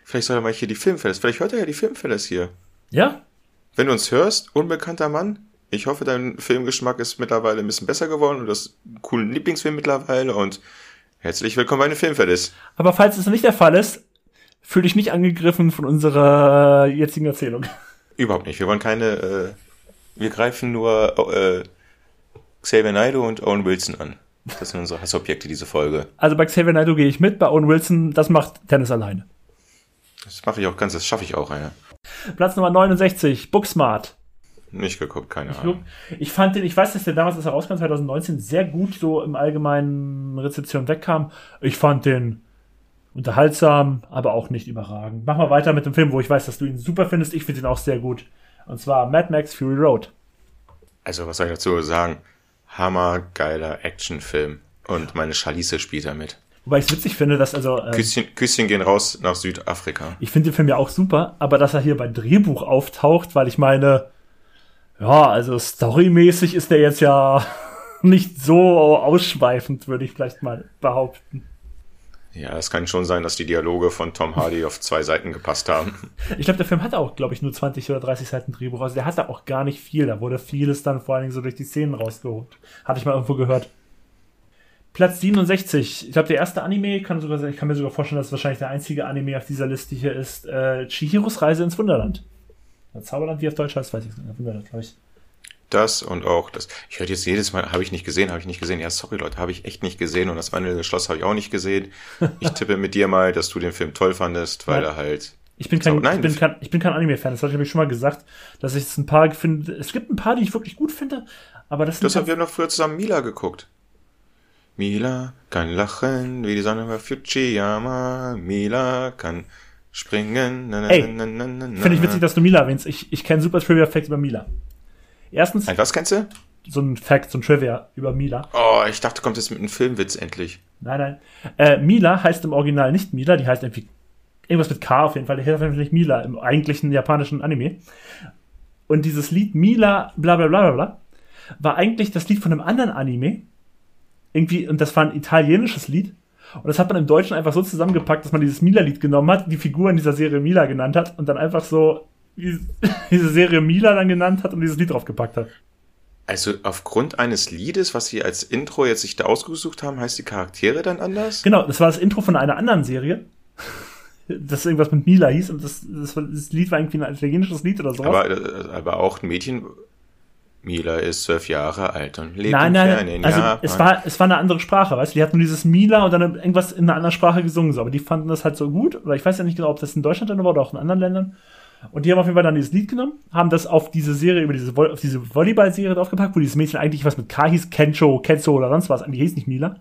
Vielleicht soll er mal hier die Filmfälles. Vielleicht hört er ja die Filmfälles hier. Ja? Wenn du uns hörst, unbekannter Mann, ich hoffe, dein Filmgeschmack ist mittlerweile ein bisschen besser geworden und du hast einen coolen Lieblingsfilm mittlerweile und herzlich willkommen bei den Filmfälles. Aber falls es nicht der Fall ist, fühl dich nicht angegriffen von unserer jetzigen Erzählung. Überhaupt nicht. Wir wollen keine, äh, wir greifen nur äh, Xavier Naidoo und Owen Wilson an. Das sind unsere Hassobjekte, diese Folge. Also bei Xavier Naidoo gehe ich mit, bei Owen Wilson, das macht Tennis alleine. Das mache ich auch ganz, das schaffe ich auch, ja. Platz Nummer 69, Booksmart. Nicht geguckt, keine Ich, Ahnung. ich fand den, ich weiß, dass der damals, als er rauskam, 2019, sehr gut so im allgemeinen Rezeption wegkam. Ich fand den unterhaltsam, aber auch nicht überragend. Mach mal weiter mit dem Film, wo ich weiß, dass du ihn super findest. Ich finde ihn auch sehr gut. Und zwar Mad Max Fury Road. Also, was soll ich dazu sagen? Hammergeiler Actionfilm. Und meine Charlize spielt damit. Wobei ich es witzig finde, dass also. Äh, Küsschen, Küsschen gehen raus nach Südafrika. ich finde den Film ja auch super, aber dass er hier bei Drehbuch auftaucht, weil ich meine, ja, also storymäßig ist der jetzt ja *laughs* nicht so ausschweifend, würde ich vielleicht mal behaupten. Ja, es kann schon sein, dass die Dialoge von Tom Hardy auf zwei Seiten gepasst haben. *laughs* Ich glaube, der Film hatte auch, glaube ich, nur 20 oder 30 Seiten Drehbuch. Also der hatte auch gar nicht viel. Da wurde vieles dann vor allen Dingen so durch die Szenen rausgeholt. Hatte ich mal irgendwo gehört. Platz 67. Ich glaube, der erste Anime, kann sogar, ich kann mir sogar vorstellen, dass es wahrscheinlich der einzige Anime auf dieser Liste hier ist. Äh, Chihiros Reise ins Wunderland. Zauberland, wie auf Deutsch heißt, weiß ich nicht. Glaube ich. Das und auch das. Ich höre jetzt jedes Mal, habe ich nicht gesehen, habe ich nicht gesehen. Ja, sorry Leute, habe ich echt nicht gesehen. Und das wandelnde Schloss habe ich auch nicht gesehen. Ich *laughs* tippe mit dir mal, dass du den Film toll fandest, weil Ja. er halt Ich bin kein, nein, ich bin kein, ich bin kein Anime-Fan. Das hatte ich nämlich schon mal gesagt, dass ich es ein paar finde. Es gibt ein paar, die ich wirklich gut finde, aber das sind Das haben wir noch früher zusammen Mila geguckt. Mila kann lachen wie die Sonne über Fujiyama. Mila kann springen. Na, Ey. Finde ich witzig, dass du Mila erwähnst. Ich, ich kenne super Trivia-Facts über Mila. Erstens, Ein was kennst du? so ein Fact, so ein Trivia über Mila. Oh, ich dachte, du kommst jetzt mit einem Filmwitz endlich. Nein, nein. Äh, Mila heißt im Original nicht Mila, die heißt irgendwie irgendwas mit K auf jeden Fall. Die heißt nicht Mila im eigentlichen japanischen Anime. Und dieses Lied Mila, bla bla bla bla bla, war eigentlich das Lied von einem anderen Anime. Irgendwie, und das war ein italienisches Lied. Und das hat man im Deutschen einfach so zusammengepackt, dass man dieses Mila-Lied genommen hat, die Figur in dieser Serie Mila genannt hat und dann einfach so die- *laughs* diese Serie Mila dann genannt hat und dieses Lied draufgepackt hat. Also aufgrund eines Liedes, was sie als Intro jetzt sich da ausgesucht haben, heißt die Charaktere dann anders? Genau, das war das Intro von einer anderen Serie. *laughs* Das irgendwas mit Mila hieß und das, das, das Lied war irgendwie ein italienisches Lied oder sowas. Aber, äh, aber auch ein Mädchen. Mila ist zwölf Jahre alt und lebt nein, im nein, fernen also Japan. es war, es war eine andere Sprache, weißt du? Die hatten nur dieses Mila und dann irgendwas in einer anderen Sprache gesungen, so. Aber die fanden das halt so gut. Oder ich weiß ja nicht genau, ob das in Deutschland dann war oder auch in anderen Ländern. Und die haben auf jeden Fall dann dieses Lied genommen, haben das auf diese Serie, über diese, auf diese Volleyball-Serie draufgepackt, wo dieses Mädchen eigentlich was mit K hieß, Kencho, Kenzo oder sonst was. Eigentlich hieß nicht Mila.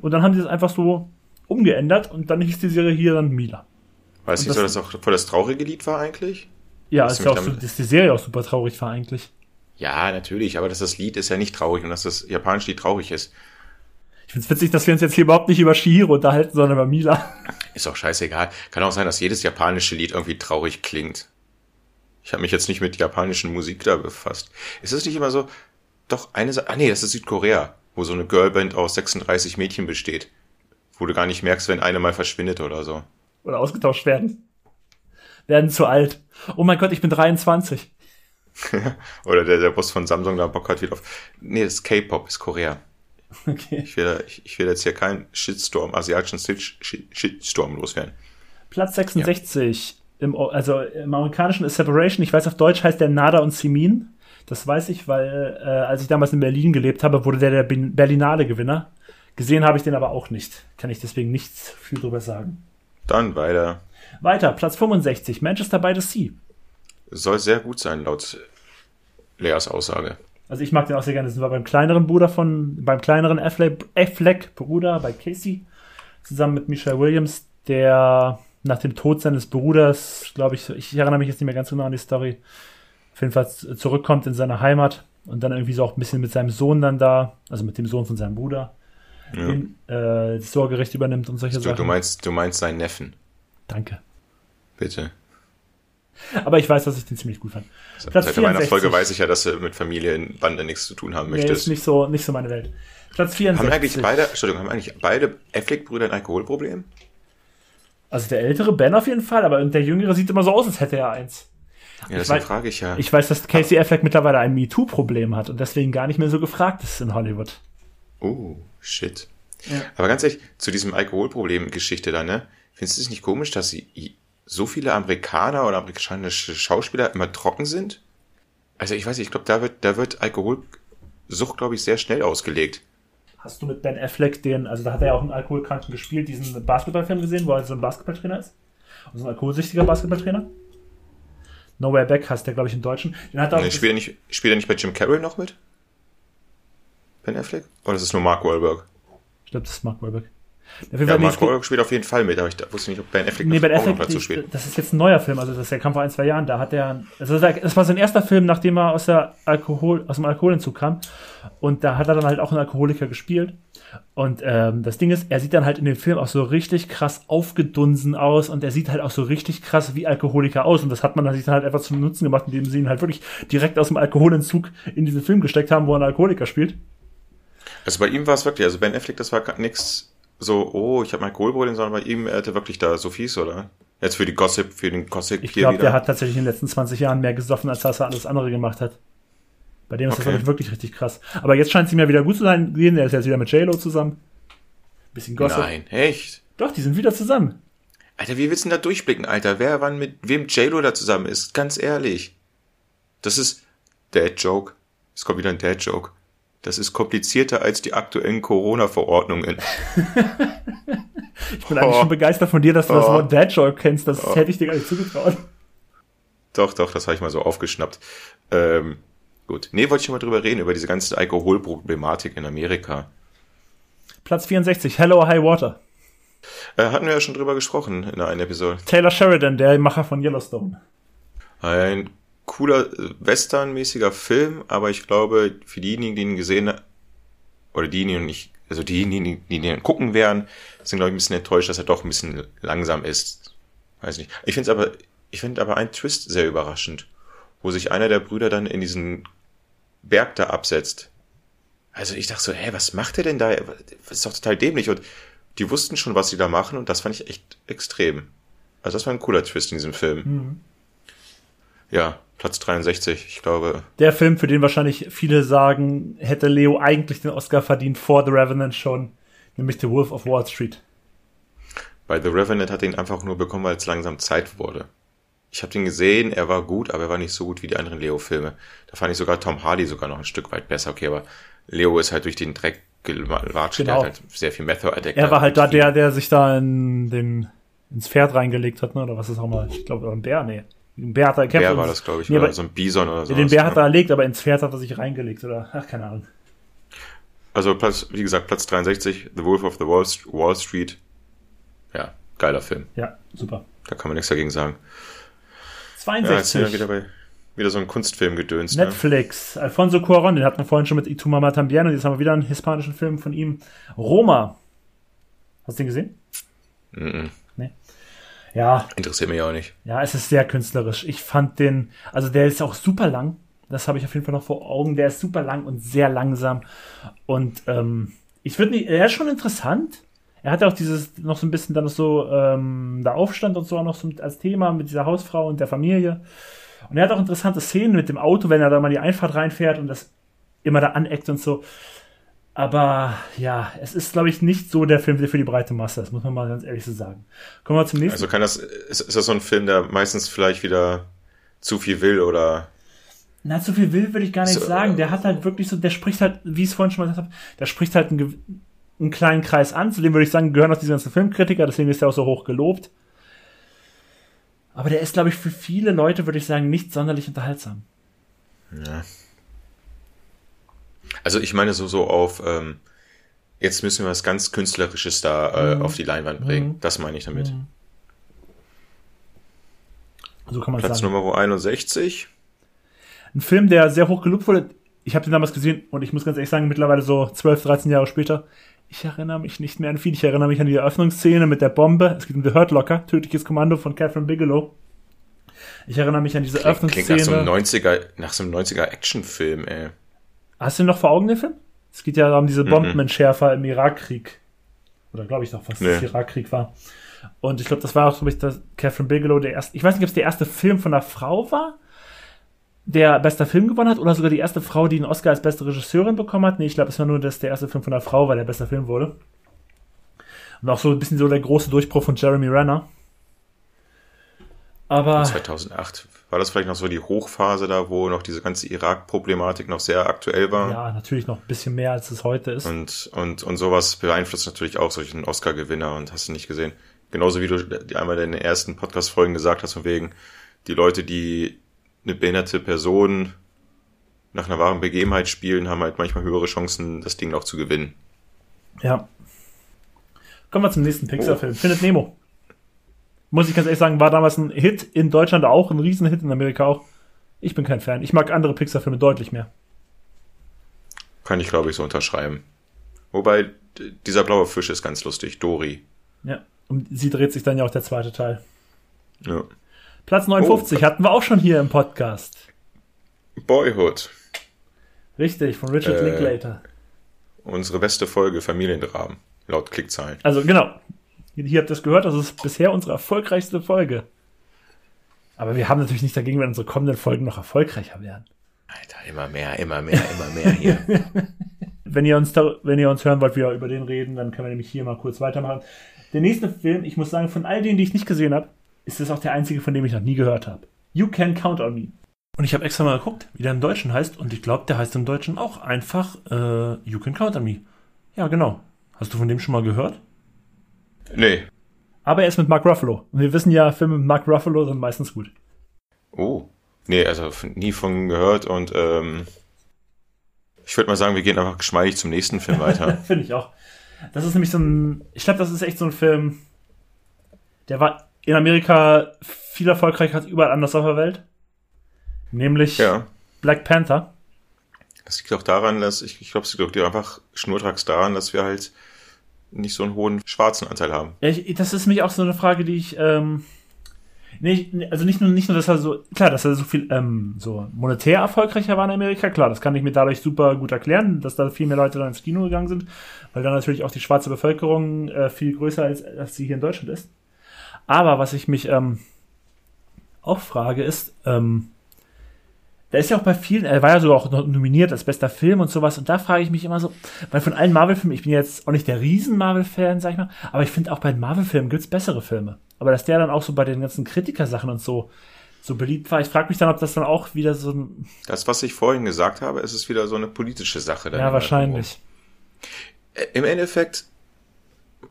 Und dann haben die das einfach so umgeändert und dann hieß die Serie hier dann Mila. Weißt du, und so das- auch voll das traurige Lied war eigentlich? Ja, ist ja auch so, dass die Serie auch super traurig war eigentlich. Ja, natürlich, aber dass das Lied ist ja nicht traurig und dass das japanische Lied traurig ist. Ich find's witzig, dass wir uns jetzt hier überhaupt nicht über Shihiro unterhalten, sondern über Mila. Ist auch scheißegal. Kann auch sein, dass jedes japanische Lied irgendwie traurig klingt. Ich habe mich jetzt nicht mit japanischen Musik da befasst. Ist es nicht immer so? Doch eine Sa Ah nee, das ist Südkorea, wo so eine Girlband aus 36 Mädchen besteht. Wo du gar nicht merkst, wenn eine mal verschwindet oder so. Oder ausgetauscht werden. Werden zu alt. Oh mein Gott, ich bin 23. *laughs* Oder der, der Boss von Samsung da Bock hat wieder auf. Nee, das ist K-Pop, ist Korea. Okay. Ich will, ich, ich will jetzt hier keinen Shitstorm, asiatischen Shit- Shit- Shitstorm loswerden. Platz 66. Im, O- also im amerikanischen ist Separation. Ich weiß, auf Deutsch heißt der Nada und Simin. Das weiß ich, weil äh, als ich damals in Berlin gelebt habe, wurde der der Berlinale Gewinner. Gesehen habe ich den aber auch nicht. Kann ich deswegen nichts viel drüber sagen. Dann weiter. Weiter, Platz 65. Manchester by the Sea. Soll sehr gut sein, laut Leas Aussage. Also ich mag den auch sehr gerne. Das war beim kleineren Bruder von, beim kleineren Affleck, Affleck Bruder bei Casey, zusammen mit Michelle Williams, der nach dem Tod seines Bruders, glaube ich, ich erinnere mich jetzt nicht mehr ganz genau an die Story, auf jeden Fall zurückkommt in seine Heimat und dann irgendwie so auch ein bisschen mit seinem Sohn dann da, also mit dem Sohn von seinem Bruder, Ja. den, äh, das Sorgerecht übernimmt und solche Du, Sachen. du meinst, du meinst seinen Neffen, Danke. bitte. Aber ich weiß, dass ich den ziemlich gut fand. Platz Seit der Weihnachtsfolge 64. weiß ich ja, dass du mit Familienbande nichts zu tun haben Nee, ist möchtest. nicht so, nicht so meine Welt. Platz 64. haben eigentlich beide, Entschuldigung, haben eigentlich beide Affleck-Brüder ein Alkoholproblem? Also der ältere Ben auf jeden Fall, aber der jüngere sieht immer so aus, als hätte er eins. Ja, weiß- frage ich ja. Ich weiß, dass Casey Affleck mittlerweile ein MeToo-Problem hat und deswegen gar nicht mehr so gefragt ist in Hollywood. oh, shit. Ja. Aber ganz ehrlich, zu diesem Alkoholproblem-Geschichte da, ne? Findest du es nicht komisch, dass sie so viele Amerikaner oder amerikanische Schauspieler immer trocken sind? Also ich weiß nicht, ich glaube, da wird, da wird Alkoholsucht, glaube ich, sehr schnell ausgelegt. Hast du mit Ben Affleck den, also da hat er ja auch einen Alkoholkranken gespielt, diesen Basketballfilm gesehen, wo er so ein Basketballtrainer ist? Also ein alkoholsüchtiger Basketballtrainer? Nowhere Back heißt der, glaube ich, im Deutschen. Den hat er auch, Nee, spielt, er nicht, spielt er nicht bei Jim Carrey noch mit? Ben Affleck? Oder ist es nur Mark Wahlberg? ich glaube, das ist Mark Wahlberg. Auf Ja, Mark Wahlberg spielt auf jeden Fall mit, aber ich wusste nicht, ob Ben Affleck Nee, Ben auch noch Affleck, dazu spielt. das ist jetzt ein neuer Film, also das ist, der kam vor ein, zwei Jahren, da hat er, also das war sein erster Film, nachdem er aus, der Alkohol, aus dem Alkoholentzug kam und da hat er dann halt auch einen Alkoholiker gespielt und ähm, das Ding ist, er sieht dann halt in dem Film auch so richtig krass aufgedunsen aus und er sieht halt auch so richtig krass wie Alkoholiker aus und das hat man sich dann halt einfach zum Nutzen gemacht, indem sie ihn halt wirklich direkt aus dem Alkoholentzug in diesen Film gesteckt haben, wo er einen Alkoholiker spielt. Also bei ihm war es wirklich, also Ben Affleck, das war nix so, oh, ich habe mein Alkoholproblem, sondern bei ihm, er hatte wirklich da so fies, oder? Jetzt für die Gossip, für den Gossip Ich hier glaube, wieder. der hat tatsächlich in den letzten 20 Jahren mehr gesoffen, als dass er alles andere gemacht hat. Bei dem ist das Okay. wirklich, wirklich richtig krass. Aber jetzt scheint es ihm ja wieder gut zu sein. Er ist jetzt wieder mit J-Lo zusammen. Bisschen Gossip. Nein, echt? Doch, die sind wieder zusammen. Alter, wie willst du denn da durchblicken, Alter? Wer wann mit wem J-Lo da zusammen ist? Ganz ehrlich. Das ist Dad-Joke. Es kommt wieder ein Dad-Joke. Das ist komplizierter als die aktuellen Corona-Verordnungen. *laughs* ich bin eigentlich schon begeistert von dir, dass du oh. das Wort Dad-Joke kennst. Das oh. hätte ich dir gar nicht zugetraut. Doch, doch, das habe ich mal so aufgeschnappt. Ähm, gut. Nee, wollte ich mal drüber reden, über diese ganze Alkoholproblematik in Amerika. Platz 64, Hello High Water. Äh, hatten wir ja schon drüber gesprochen in einer Episode. Taylor Sheridan, der Macher von Yellowstone. Ein cooler Western-mäßiger Film, aber ich glaube, für diejenigen, die ihn gesehen oder diejenigen nicht, also diejenigen, die ihn gucken werden, sind, glaube ich, ein bisschen enttäuscht, dass er doch ein bisschen langsam ist. Weiß nicht. Ich finde es aber, ich finde aber einen Twist sehr überraschend, wo sich einer der Brüder dann in diesen Berg da absetzt. Also ich dachte so, hä, was macht er denn da? Das ist doch total dämlich. Und die wussten schon, was sie da machen, und das fand ich echt extrem. Also das war ein cooler Twist in diesem Film. Mhm. Ja, Platz 63, ich glaube. Der Film, für den wahrscheinlich viele sagen, hätte Leo eigentlich den Oscar verdient vor The Revenant schon, nämlich The Wolf of Wall Street. Bei The Revenant hat er ihn einfach nur bekommen, weil es langsam Zeit wurde. Ich habe den gesehen, er war gut, aber er war nicht so gut wie die anderen Leo-Filme. Da fand ich sogar Tom Hardy sogar noch ein Stück weit besser. Okay, aber Leo ist halt durch den Dreck gewatscht, genau. der hat halt sehr viel Method Addict. Er war halt da der, der sich da in den, ins Pferd reingelegt hat, ne? oder was ist auch mal, ich glaube, ein Bär, nee. Ein Bär hat er gekämpft. Bär war das, glaube ich, nee, oder so ein Bison oder so. Den Bär hat er erlegt, aber ins Pferd hat er sich reingelegt, oder, ach, keine Ahnung. Also, Platz, wie gesagt, Platz 63, The Wolf of the Wall, Wall Street. Ja, geiler Film. Ja, super. Da kann man nichts dagegen sagen. 62. Ja, jetzt sind wir wieder bei wieder so ein Kunstfilm gedöns. Ne? Netflix. Ne? Alfonso Cuarón, den hatten wir vorhin schon mit Itumama También und jetzt haben wir wieder einen hispanischen Film von ihm. Roma. Hast du den gesehen? Mm, -mm. Ja. Interessiert mich auch nicht. Ja, es ist sehr künstlerisch. Ich fand den, also der ist auch super lang. Das habe ich auf jeden Fall noch vor Augen. Der ist super lang und sehr langsam. Und ähm, ich würde nicht, er ist schon interessant. Er hat ja auch dieses noch so ein bisschen dann so ähm, der Aufstand und so auch noch so als Thema mit dieser Hausfrau und der Familie. Und er hat auch interessante Szenen mit dem Auto, wenn er da mal die Einfahrt reinfährt und das immer da aneckt und so. Aber ja, es ist, glaube ich, nicht so der Film für die breite Masse. Das muss man mal ganz ehrlich so sagen. Kommen wir zum nächsten. Also kann das, ist, ist das so ein Film, der meistens vielleicht wieder zu viel will oder na, zu viel will, würde ich gar nicht so, sagen. Der hat halt wirklich so, der spricht halt, wie ich es vorhin schon mal gesagt habe, der spricht halt einen, einen, kleinen Kreis an. Zu dem würde ich sagen, gehören auch diese ganzen Filmkritiker, deswegen ist er auch so hoch gelobt. Aber der ist, glaube ich, für viele Leute, würde ich sagen, nicht sonderlich unterhaltsam. Ja. Also ich meine so, so auf, ähm, jetzt müssen wir was ganz Künstlerisches da äh, mhm. auf die Leinwand bringen. Mhm. Das meine ich damit. Mhm. So kann man Platz sagen. Nummer 61. Ein Film, der sehr hoch gelobt wurde. Ich habe den damals gesehen und ich muss ganz ehrlich sagen, mittlerweile so 12, 13 Jahre später, ich erinnere mich nicht mehr an viel. Ich erinnere mich an die Eröffnungsszene mit der Bombe. Es geht um The Hurt Locker, tödliches Kommando von Catherine Bigelow. Ich erinnere mich an diese Eröffnungsszene. Klingt nach so einem 90er, nach so einem 90er Actionfilm, ey. Hast du ihn noch vor Augen, den Film? Es geht ja um diese mhm. Bombenentschärfer im Irakkrieg. Oder glaube ich doch, was nee. das Irakkrieg war. Und ich glaube, das war auch, glaube ich, das Catherine Bigelow, der erste, ich weiß nicht, ob es der erste Film von einer Frau war, der bester Film gewonnen hat, oder sogar die erste Frau, die einen Oscar als beste Regisseurin bekommen hat. Nee, ich glaube, es war nur, dass der erste Film von einer Frau war, der bester Film wurde. Und auch so ein bisschen so der große Durchbruch von Jeremy Renner. Aber 2008 war das vielleicht noch so die Hochphase da, wo noch diese ganze Irak-Problematik noch sehr aktuell war. Ja, natürlich noch ein bisschen mehr, als es heute ist. Und, und, und sowas beeinflusst natürlich auch solchen Oscar-Gewinner und hast du nicht gesehen. Genauso wie du einmal in den ersten Podcast-Folgen gesagt hast, von wegen, die Leute, die eine behinderte Person nach einer wahren Begebenheit spielen, haben halt manchmal höhere Chancen, das Ding auch zu gewinnen. Ja. Kommen wir zum nächsten Pixar-Film. Oh. Findet Nemo muss ich ganz ehrlich sagen, war damals ein Hit in Deutschland auch, ein Riesenhit in Amerika auch. Ich bin kein Fan. Ich mag andere Pixar-Filme deutlich mehr. Kann ich, glaube ich, so unterschreiben. Wobei, dieser blaue Fisch ist ganz lustig, Dori. Ja, und sie dreht sich dann ja auch der zweite Teil. Ja. Platz 59 oh, hatten wir auch schon hier im Podcast. Boyhood. Richtig, von Richard äh, Linklater. Unsere beste Folge Familiendramen, laut Klickzahlen. Also genau, hier habt ihr es gehört, das ist bisher unsere erfolgreichste Folge. Aber wir haben natürlich nicht dagegen, wenn unsere kommenden Folgen noch erfolgreicher werden. Alter, immer mehr, immer mehr, immer mehr hier. *laughs* wenn, ihr uns da, wenn ihr uns hören wollt, wie wir über den reden, dann können wir nämlich hier mal kurz weitermachen. Der nächste Film, ich muss sagen, von all denen, die ich nicht gesehen habe, ist es auch der einzige, von dem ich noch nie gehört habe. You Can Count on Me. Und ich habe extra mal geguckt, wie der im Deutschen heißt. Und ich glaube, der heißt im Deutschen auch einfach äh, You Can Count on Me. Ja, genau. Hast du von dem schon mal gehört? Nee. Aber er ist mit Mark Ruffalo. Und wir wissen ja, Filme mit Mark Ruffalo sind meistens gut. Oh. Nee, also nie von gehört und ähm, ich würde mal sagen, wir gehen einfach geschmeidig zum nächsten Film weiter. *laughs* Finde ich auch. Das ist nämlich so ein, ich glaube, das ist echt so ein Film, der war in Amerika viel erfolgreicher als überall anders auf der Welt. Nämlich ja. Black Panther. Das liegt auch daran, dass ich, ich glaube, es liegt einfach schnurstracks daran, dass wir halt nicht so einen hohen schwarzen Anteil haben. Ja, ich, das ist mich auch so eine Frage, die ich, ähm, nee, also nicht nur, nicht nur, dass er so, klar, dass er so viel, ähm, so monetär erfolgreicher war in Amerika, klar, das kann ich mir dadurch super gut erklären, dass da viel mehr Leute dann ins Kino gegangen sind, weil dann natürlich auch die schwarze Bevölkerung äh, viel größer ist, als sie hier in Deutschland ist. Aber was ich mich ähm, auch frage, ist, ähm, da ist ja auch bei vielen, er war ja sogar auch nominiert als bester Film und sowas. Und da frage ich mich immer so, weil von allen Marvel-Filmen, ich bin jetzt auch nicht der Riesen-Marvel-Fan, sag ich mal, aber ich finde auch bei den Marvel-Filmen gibt's bessere Filme. Aber dass der dann auch so bei den ganzen Kritikersachen und so so beliebt war, ich frage mich dann, ob das dann auch wieder so ein. Das, was ich vorhin gesagt habe, ist es wieder so eine politische Sache. ja, wahrscheinlich. Äh, Im Endeffekt,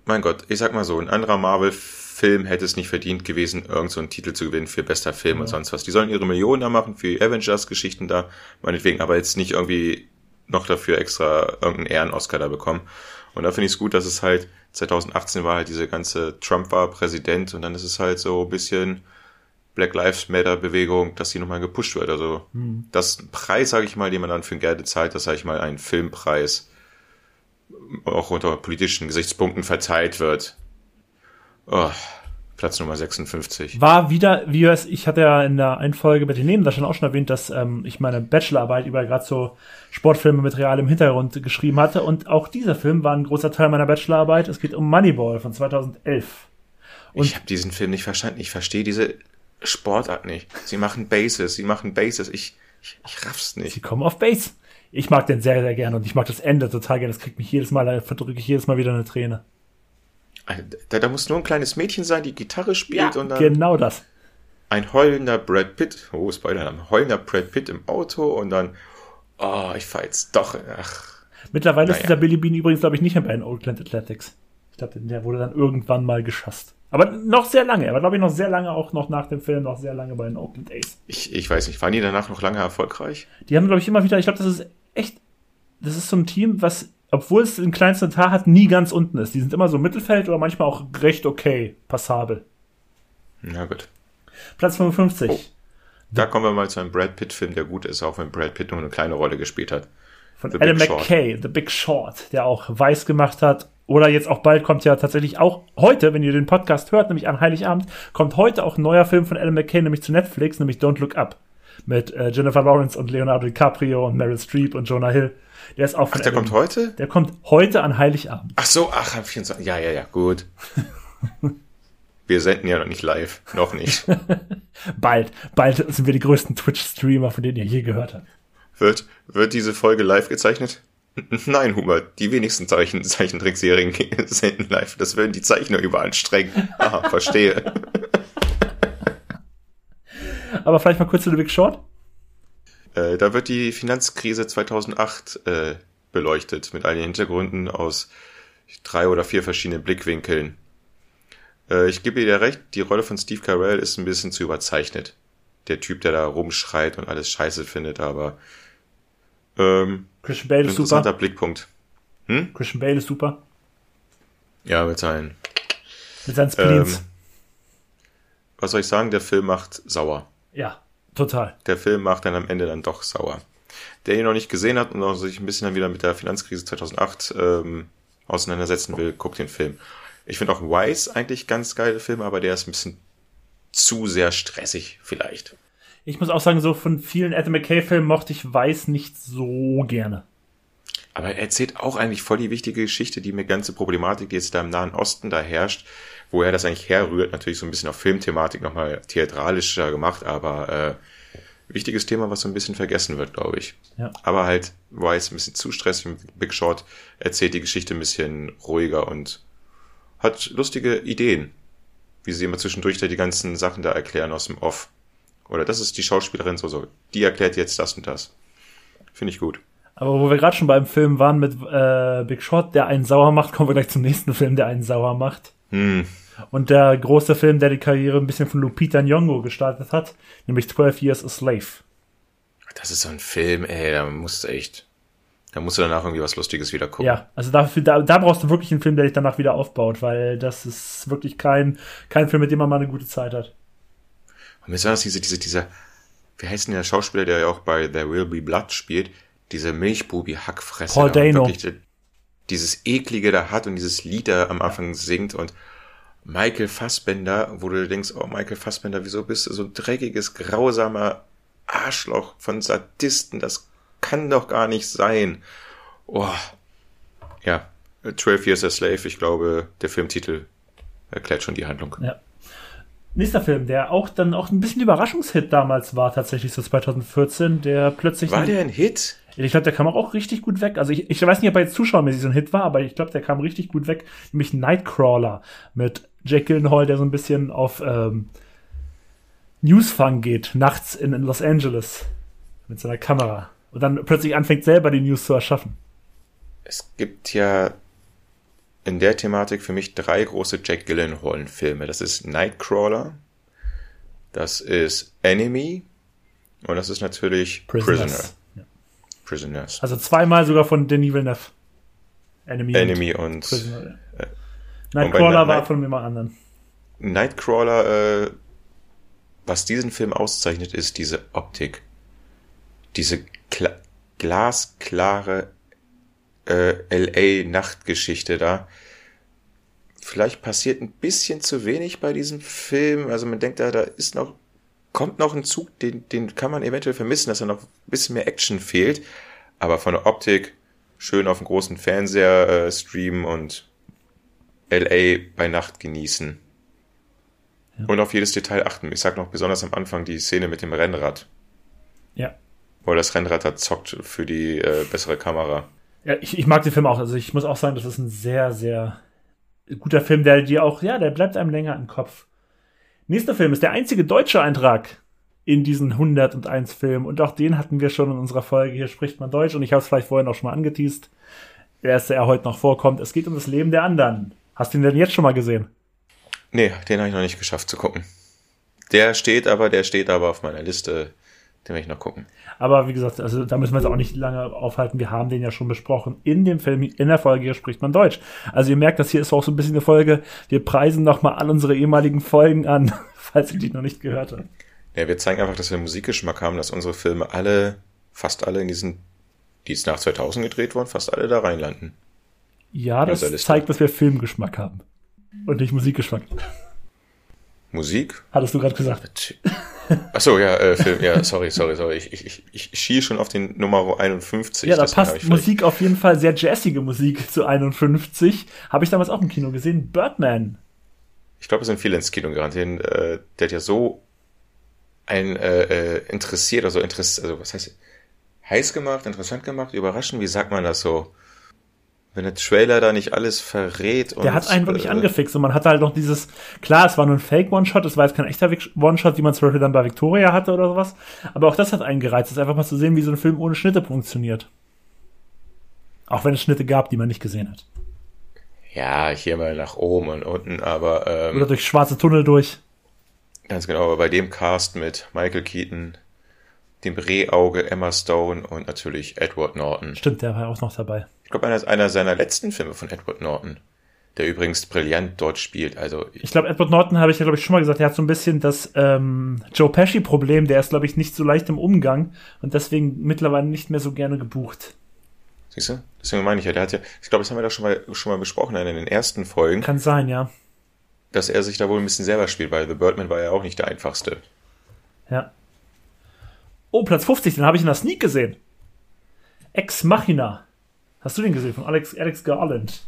mein Gott, ich sag mal so, ein anderer Marvel-Film hätte es nicht verdient gewesen, irgendeinen so Titel zu gewinnen für bester Film ja. und sonst was. Die sollen ihre Millionen da machen für Avengers-Geschichten da, meinetwegen, aber jetzt nicht irgendwie noch dafür extra irgendeinen Ehren-Oscar da bekommen. Und da finde ich es gut, dass es halt 2018 war halt diese ganze Trump war Präsident und dann ist es halt so ein bisschen Black Lives Matter Bewegung, dass die nochmal gepusht wird. Also hm. das Preis, sage ich mal, den man dann für ein Geld zahlt, das sage ich mal ein Filmpreis auch unter politischen Gesichtspunkten verteilt wird. Oh, Platz Nummer 56. War wieder, wie es, ich hatte ja in der Einfolge mit den Nebendarstellern auch schon erwähnt, dass ähm, ich meine Bachelorarbeit über gerade so Sportfilme mit realem Hintergrund geschrieben hatte. Und auch dieser Film war ein großer Teil meiner Bachelorarbeit. Es geht um Moneyball von 2011. Und ich habe diesen Film nicht verstanden. Ich verstehe diese Sportart nicht. Sie machen Bases, sie machen Bases. Ich, ich, ich raff's nicht. Sie kommen auf Base. Ich mag den sehr, sehr gerne und ich mag das Ende total gerne. Das kriegt mich jedes Mal, da verdrücke ich jedes Mal wieder eine Träne. Da, da muss nur ein kleines Mädchen sein, die Gitarre spielt ja, und dann. Genau das. Ein heulender Brad Pitt, oh, Spoiler, ein heulender Brad Pitt im Auto und dann, oh, ich fahr jetzt doch, ach. Mittlerweile naja. ist dieser Billy Bean übrigens, glaube ich, nicht mehr bei den Oakland Athletics. Ich glaube, der wurde dann irgendwann mal geschasst. Aber noch sehr lange. Er war, glaube ich, noch sehr lange, auch noch nach dem Film, noch sehr lange bei den Oakland A's. Ich, ich weiß nicht, waren die danach noch lange erfolgreich? Die haben, glaube ich, immer wieder, ich glaube, das ist echt, das ist so ein Team, was, obwohl es den kleinsten Tar hat, nie ganz unten ist. Die sind immer so Mittelfeld oder manchmal auch recht okay, passabel. Na gut. Platz 55. Oh, da kommen wir mal zu einem Brad Pitt-Film, der gut ist, auch wenn Brad Pitt nur eine kleine Rolle gespielt hat. Von The Adam McKay, The Big Short, der auch weiß gemacht hat. Oder jetzt auch bald kommt ja tatsächlich auch heute, wenn ihr den Podcast hört, nämlich an Heiligabend, kommt heute auch ein neuer Film von Adam McKay, nämlich zu Netflix, nämlich Don't Look Up mit äh, Jennifer Lawrence und Leonardo DiCaprio und Meryl Streep und Jonah Hill. Der ist auch Ach, der Adam. kommt heute? Der kommt heute an Heiligabend. Ach so, ach, am 24. Ja, ja, ja, gut. *laughs* wir senden ja noch nicht live. Noch nicht. *laughs* bald, bald sind wir die größten Twitch-Streamer, von denen ihr je gehört habt. Wird, wird diese Folge live gezeichnet? Nein, Hubert, die wenigsten Zeichen Zeichentrickserien *laughs* senden live. Das würden die Zeichner überanstrengen. Aha, verstehe. Aber vielleicht mal kurz zu The Big Short. Äh, da wird die Finanzkrise 2008 äh, beleuchtet mit all den Hintergründen aus drei oder vier verschiedenen Blickwinkeln. Äh, ich gebe dir recht, die Rolle von Steve Carell ist ein bisschen zu überzeichnet. Der Typ, der da rumschreit und alles scheiße findet, aber ähm, Christian Bale ist interessanter super. Blickpunkt. Hm? Christian Bale ist super. Ja, mit seinen. Mit seinen Spleens. Ähm, was soll ich sagen? Der Film macht sauer. Ja, total. Der Film macht dann am Ende dann doch sauer. Der ihn noch nicht gesehen hat und sich ein bisschen dann wieder mit der Finanzkrise 2008 ähm, auseinandersetzen will, guckt den Film. Ich finde auch Wise eigentlich ganz geile Film, aber der ist ein bisschen zu sehr stressig vielleicht. Ich muss auch sagen, so von vielen Adam McKay-Filmen mochte ich Weiß nicht so gerne. Aber er erzählt auch eigentlich voll die wichtige Geschichte, die mir ganze Problematik, die jetzt da im Nahen Osten da herrscht, woher das eigentlich herrührt, natürlich so ein bisschen auf Filmthematik nochmal theatralischer gemacht, aber äh, wichtiges Thema, was so ein bisschen vergessen wird, glaube ich. Ja. Aber halt, war jetzt ein bisschen zu stressig. Big Short erzählt die Geschichte ein bisschen ruhiger und hat lustige Ideen, wie sie immer zwischendurch da die ganzen Sachen da erklären aus dem Off. Oder das ist die Schauspielerin so, so. Die erklärt jetzt das und das. Finde ich gut. Aber wo wir gerade schon beim Film waren mit äh, Big Shot, der einen sauer macht, kommen wir gleich zum nächsten Film, der einen sauer macht. Hm. Und der große Film, der die Karriere ein bisschen von Lupita Nyong'o gestartet hat, nämlich 12 Years a Slave. Das ist so ein Film, ey, da musst du echt, da musst du danach irgendwie was Lustiges wieder gucken. Ja, also dafür, da, da brauchst du wirklich einen Film, der dich danach wieder aufbaut, weil das ist wirklich kein, kein Film, mit dem man mal eine gute Zeit hat. Und mir ist das diese, diese, dieser, wie heißt denn der Schauspieler, der ja auch bei There Will Be Blood spielt, diese Milchbubi-Hackfresse. Paul Dano. wirklich Dieses eklige da hat und dieses Lied da am Anfang singt und Michael Fassbender, wo du denkst, oh Michael Fassbender, wieso bist du so ein dreckiges, grausamer Arschloch von Sadisten? Das kann doch gar nicht sein. Oh. Ja, 12 Years a Slave, ich glaube, der Filmtitel erklärt schon die Handlung. Ja. Nächster Film, der auch dann auch ein bisschen Überraschungshit damals war, tatsächlich so 2014, der plötzlich. War der ein Hit? Ich glaube, der kam auch richtig gut weg. Also ich, ich weiß nicht, ob er jetzt zuschauermäßig so ein Hit war, aber ich glaube, der kam richtig gut weg. Nämlich Nightcrawler mit Jake Gyllenhaal, der so ein bisschen auf ähm, Newsfang geht, nachts in, in Los Angeles mit seiner Kamera. Und dann plötzlich anfängt selber die News zu erschaffen. Es gibt ja in der Thematik für mich drei große Jack Gyllenhaal-Filme. Das ist Nightcrawler, das ist Enemy und das ist natürlich Prisoners. Prisoner. Prisoners. Also zweimal sogar von Denis Villeneuve. Enemy, Enemy und Prisoner. äh, Nightcrawler und war Night- von jemand anderen. Nightcrawler, äh, was diesen Film auszeichnet, ist diese Optik. Diese kla glasklare äh, LA-Nachtgeschichte da. Vielleicht passiert ein bisschen zu wenig bei diesem Film. Also man denkt da, da ist noch, kommt noch ein Zug, den, den kann man eventuell vermissen, dass da noch ein bisschen mehr Action fehlt. Aber von der Optik schön auf dem großen Fernseher äh, streamen und LA bei Nacht genießen. Und auf jedes Detail achten. Ich sag noch besonders am Anfang die Szene mit dem Rennrad, Ja. wo das Rennrad da zockt für die äh, bessere Kamera. Ja, ich, ich mag den Film auch. Also ich muss auch sagen, das ist ein sehr, sehr guter Film, der dir auch, ja, der bleibt einem länger im Kopf. Nächster Film ist der einzige deutsche Eintrag in diesen 101 Filmen. Und auch den hatten wir schon in unserer Folge. Hier spricht man Deutsch und ich habe es vielleicht vorhin auch schon mal angeteased. Der erste, der heute noch vorkommt. Es geht um das Leben der anderen. Hast du ihn denn jetzt schon mal gesehen? Nee, den habe ich noch nicht geschafft zu gucken. Der steht aber, der steht aber auf meiner Liste. Den will ich noch gucken. Aber wie gesagt, also da müssen wir uns auch nicht lange aufhalten. Wir haben den ja schon besprochen. In dem Film, in der Folge hier spricht man Deutsch. Also ihr merkt, das hier ist auch so ein bisschen eine Folge. Wir preisen nochmal all unsere ehemaligen Folgen an, *laughs* falls ihr die noch nicht gehört habt. Ja, wir zeigen einfach, dass wir Musikgeschmack haben, dass unsere Filme alle, fast alle in diesen, die jetzt nach 2000 gedreht wurden, fast alle da reinlanden. Ja, das zeigt, dass wir Filmgeschmack haben. Und nicht Musikgeschmack. Musik? Hattest du gerade gesagt. Achso, ja, äh, Film, ja, sorry, sorry, sorry. Ich, ich, ich, ich schiehe schon auf den Nummer 51. Ja, da passt Musik auf jeden Fall, sehr jazzige Musik zu 51. Habe ich damals auch im Kino gesehen. Birdman. Ich glaube, es sind viele ins Kino gerannt. Den, äh, der hat ja so ein äh, äh, interessiert, also interessiert, also was heißt heiß gemacht, interessant gemacht, überraschend, wie sagt man das so? Wenn der Trailer da nicht alles verrät und Der hat einen wirklich äh, angefixt und man hatte halt noch dieses, klar, es war nur ein Fake-One-Shot, es war jetzt kein echter One-Shot, wie man zum Beispiel dann bei Victoria hatte oder sowas. Aber auch das hat einen gereizt, es ist einfach mal zu sehen, wie so ein Film ohne Schnitte funktioniert. Auch wenn es Schnitte gab, die man nicht gesehen hat. Ja, hier mal nach oben und unten, aber Oder ähm, durch schwarze Tunnel durch. ganz genau, aber bei dem Cast mit Michael Keaton, dem Rehauge, Emma Stone und natürlich Edward Norton. Stimmt, der war auch noch dabei. Ich glaube, einer, einer seiner letzten Filme von Edward Norton, der übrigens brillant dort spielt. Also Ich glaube, Edward Norton habe ich ja, glaube ich, schon mal gesagt, der hat so ein bisschen das ähm, Joe Pesci-Problem, der ist, glaube ich, nicht so leicht im Umgang und deswegen mittlerweile nicht mehr so gerne gebucht. Siehst du? Deswegen meine ich ja, der hat ja, ich glaube, das haben wir doch schon mal, schon mal besprochen in den ersten Folgen, Kann sein, ja. dass er sich da wohl ein bisschen selber spielt, weil The Birdman war ja auch nicht der einfachste. Ja. Oh, Platz 50, den habe ich in der Sneak gesehen. Ex Machina. Hast du den gesehen von Alex, Alex Garland?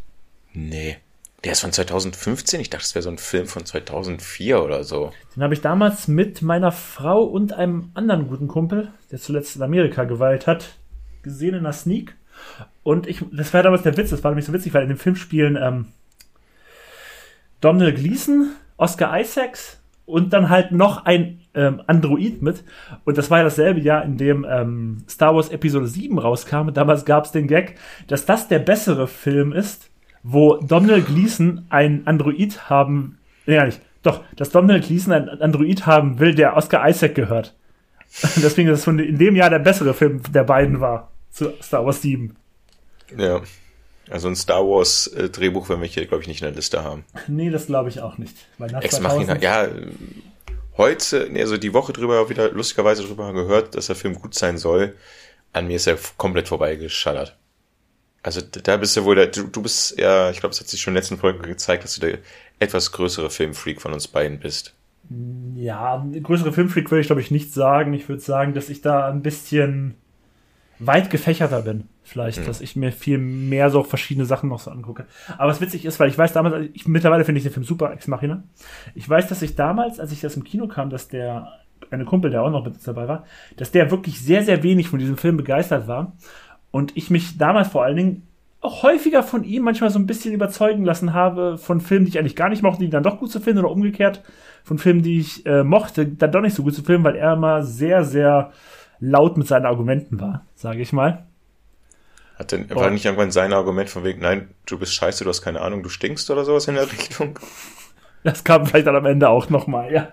Nee. Der ist von 2015? Ich dachte, das wäre so ein Film von 2004 oder so. Den habe ich damals mit meiner Frau und einem anderen guten Kumpel, der zuletzt in Amerika geweilt hat, gesehen in der Sneak. Und ich, das war damals der Witz, das war nämlich so witzig, weil in dem Film spielen ähm, Donald Gleason, Oscar Isaacs und dann halt noch ein ähm, Android mit. Und das war ja dasselbe Jahr, in dem ähm, Star Wars Episode 7 rauskam. Damals gab es den Gag, dass das der bessere Film ist, wo Donald Gleason ein Android haben, ja nicht, doch, dass Donald Gleason ein Android haben will, der Oscar Isaac gehört. *laughs* Deswegen ist es in dem Jahr der bessere Film der beiden war zu Star Wars 7. Ja. Also ein Star Wars äh, Drehbuch werden wir hier, glaube ich, nicht in der Liste haben. Nee, das glaube ich auch nicht. Ex Machina, ja, heute, nee, also die Woche drüber wieder lustigerweise drüber gehört, dass der Film gut sein soll. An mir ist er komplett vorbeigeschallert. Also da bist du wohl, der, du, du bist ja, ich glaube, es hat sich schon in den letzten Folgen gezeigt, dass du der etwas größere Filmfreak von uns beiden bist. Ja, größere Filmfreak würde ich glaube ich nicht sagen. Ich würde sagen, dass ich da ein bisschen weit gefächerter bin. Vielleicht, hm. dass ich mir viel mehr so verschiedene Sachen noch so angucke. Aber was witzig ist, weil ich weiß damals, ich, mittlerweile finde ich den Film super, Ex Machina. Ich weiß, dass ich damals, als ich das im Kino kam, dass der, eine Kumpel, der auch noch mit dabei war, dass der wirklich sehr, sehr wenig von diesem Film begeistert war. Und ich mich damals vor allen Dingen auch häufiger von ihm manchmal so ein bisschen überzeugen lassen habe von Filmen, die ich eigentlich gar nicht mochte, die dann doch gut zu finden oder umgekehrt von Filmen, die ich äh, mochte, dann doch nicht so gut zu finden, weil er immer sehr, sehr laut mit seinen Argumenten war, sage ich mal. Hat denn, war nicht irgendwann sein Argument von wegen, nein, du bist scheiße, du hast keine Ahnung, du stinkst oder sowas in der Richtung? Das kam vielleicht dann am Ende auch nochmal, ja.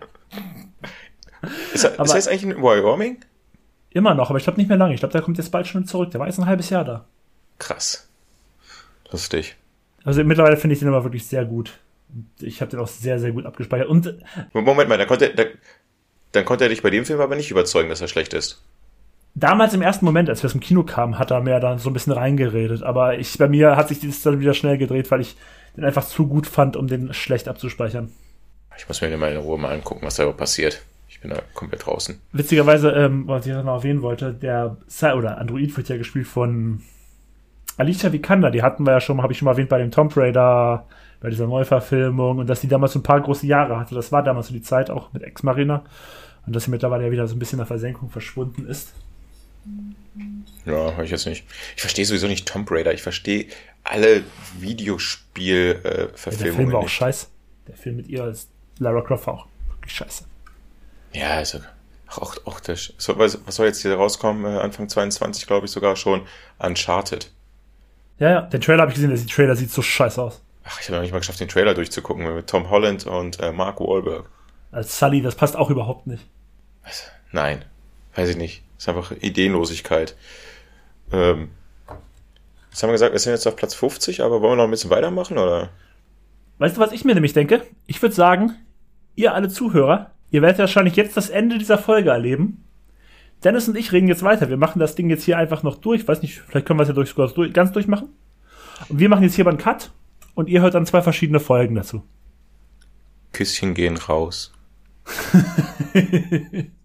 Ist, er, ist er jetzt eigentlich in Wyoming? Immer noch, aber ich glaube nicht mehr lange. Ich glaube, der kommt jetzt bald schon zurück. Der war jetzt ein halbes Jahr da. Krass. Lustig. Also mittlerweile finde ich den immer wirklich sehr gut. Ich habe den auch sehr, sehr gut abgespeichert. Und Moment mal, da konnte, da, dann konnte er dich bei dem Film aber nicht überzeugen, dass er schlecht ist. Damals im ersten Moment, als wir dem Kino kamen, hat er mir dann so ein bisschen reingeredet. Aber ich, bei mir hat sich das dann wieder schnell gedreht, weil ich den einfach zu gut fand, um den schlecht abzuspeichern. Ich muss mir den mal in Ruhe mal angucken, was da überhaupt passiert. Ich bin da komplett draußen. Witzigerweise, ähm, was ich noch erwähnen wollte, der oder Android wird ja gespielt von Alicia Vikander. Die hatten wir ja schon, habe ich schon mal erwähnt, bei dem Tomb Raider, bei dieser Neuverfilmung und dass die damals so ein paar große Jahre hatte. Das war damals so die Zeit auch mit Ex Marina und dass sie mittlerweile ja wieder so ein bisschen in der Versenkung verschwunden ist. Ja, habe ich jetzt nicht. Ich verstehe sowieso nicht Tomb Raider. Ich verstehe alle Videospiel-Verfilmungen. Äh, der Film war auch scheiße. Der Film mit ihr als Lara Croft war auch wirklich scheiße. Ja, also auch, auch das, was soll jetzt hier rauskommen? Äh, Anfang 22, glaube ich sogar schon. Uncharted. Ja, ja, den Trailer habe ich gesehen. Der Trailer sieht so scheiße aus. Ach, ich habe noch nicht mal geschafft, den Trailer durchzugucken mit Tom Holland und äh, Mark Wahlberg. Als Sully, das passt auch überhaupt nicht. Was? Nein, weiß ich nicht. Das ist einfach Ideenlosigkeit. Ähm, jetzt haben wir gesagt, wir sind jetzt auf Platz 50, aber wollen wir noch ein bisschen weitermachen, oder? Weißt du, was ich mir nämlich denke? Ich würde sagen, ihr alle Zuhörer, ihr werdet wahrscheinlich jetzt das Ende dieser Folge erleben. Dennis und ich reden jetzt weiter. Wir machen das Ding jetzt hier einfach noch durch. Weiß nicht, vielleicht können wir es ja durch, durch, ganz durchmachen. Und wir machen jetzt hier mal einen Cut und ihr hört dann zwei verschiedene Folgen dazu. Küsschen gehen raus. *laughs*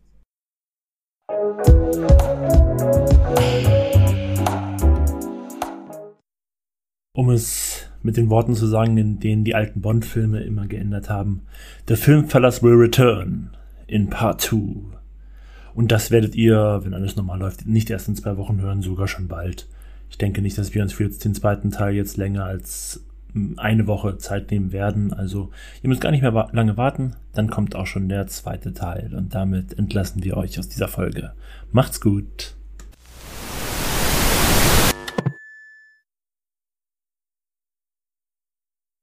um es mit den Worten zu sagen, in denen die alten Bond-Filme immer geändert haben. The Filmfellas will return in Part 2. Und das werdet ihr, wenn alles normal läuft, nicht erst in zwei Wochen hören, sogar schon bald. Ich denke nicht, dass wir uns für den zweiten Teil jetzt länger als hm, eine Woche Zeit nehmen werden. Also ihr müsst gar nicht mehr lange warten. Dann kommt auch schon der zweite Teil. Und damit entlassen wir euch aus dieser Folge. Macht's gut.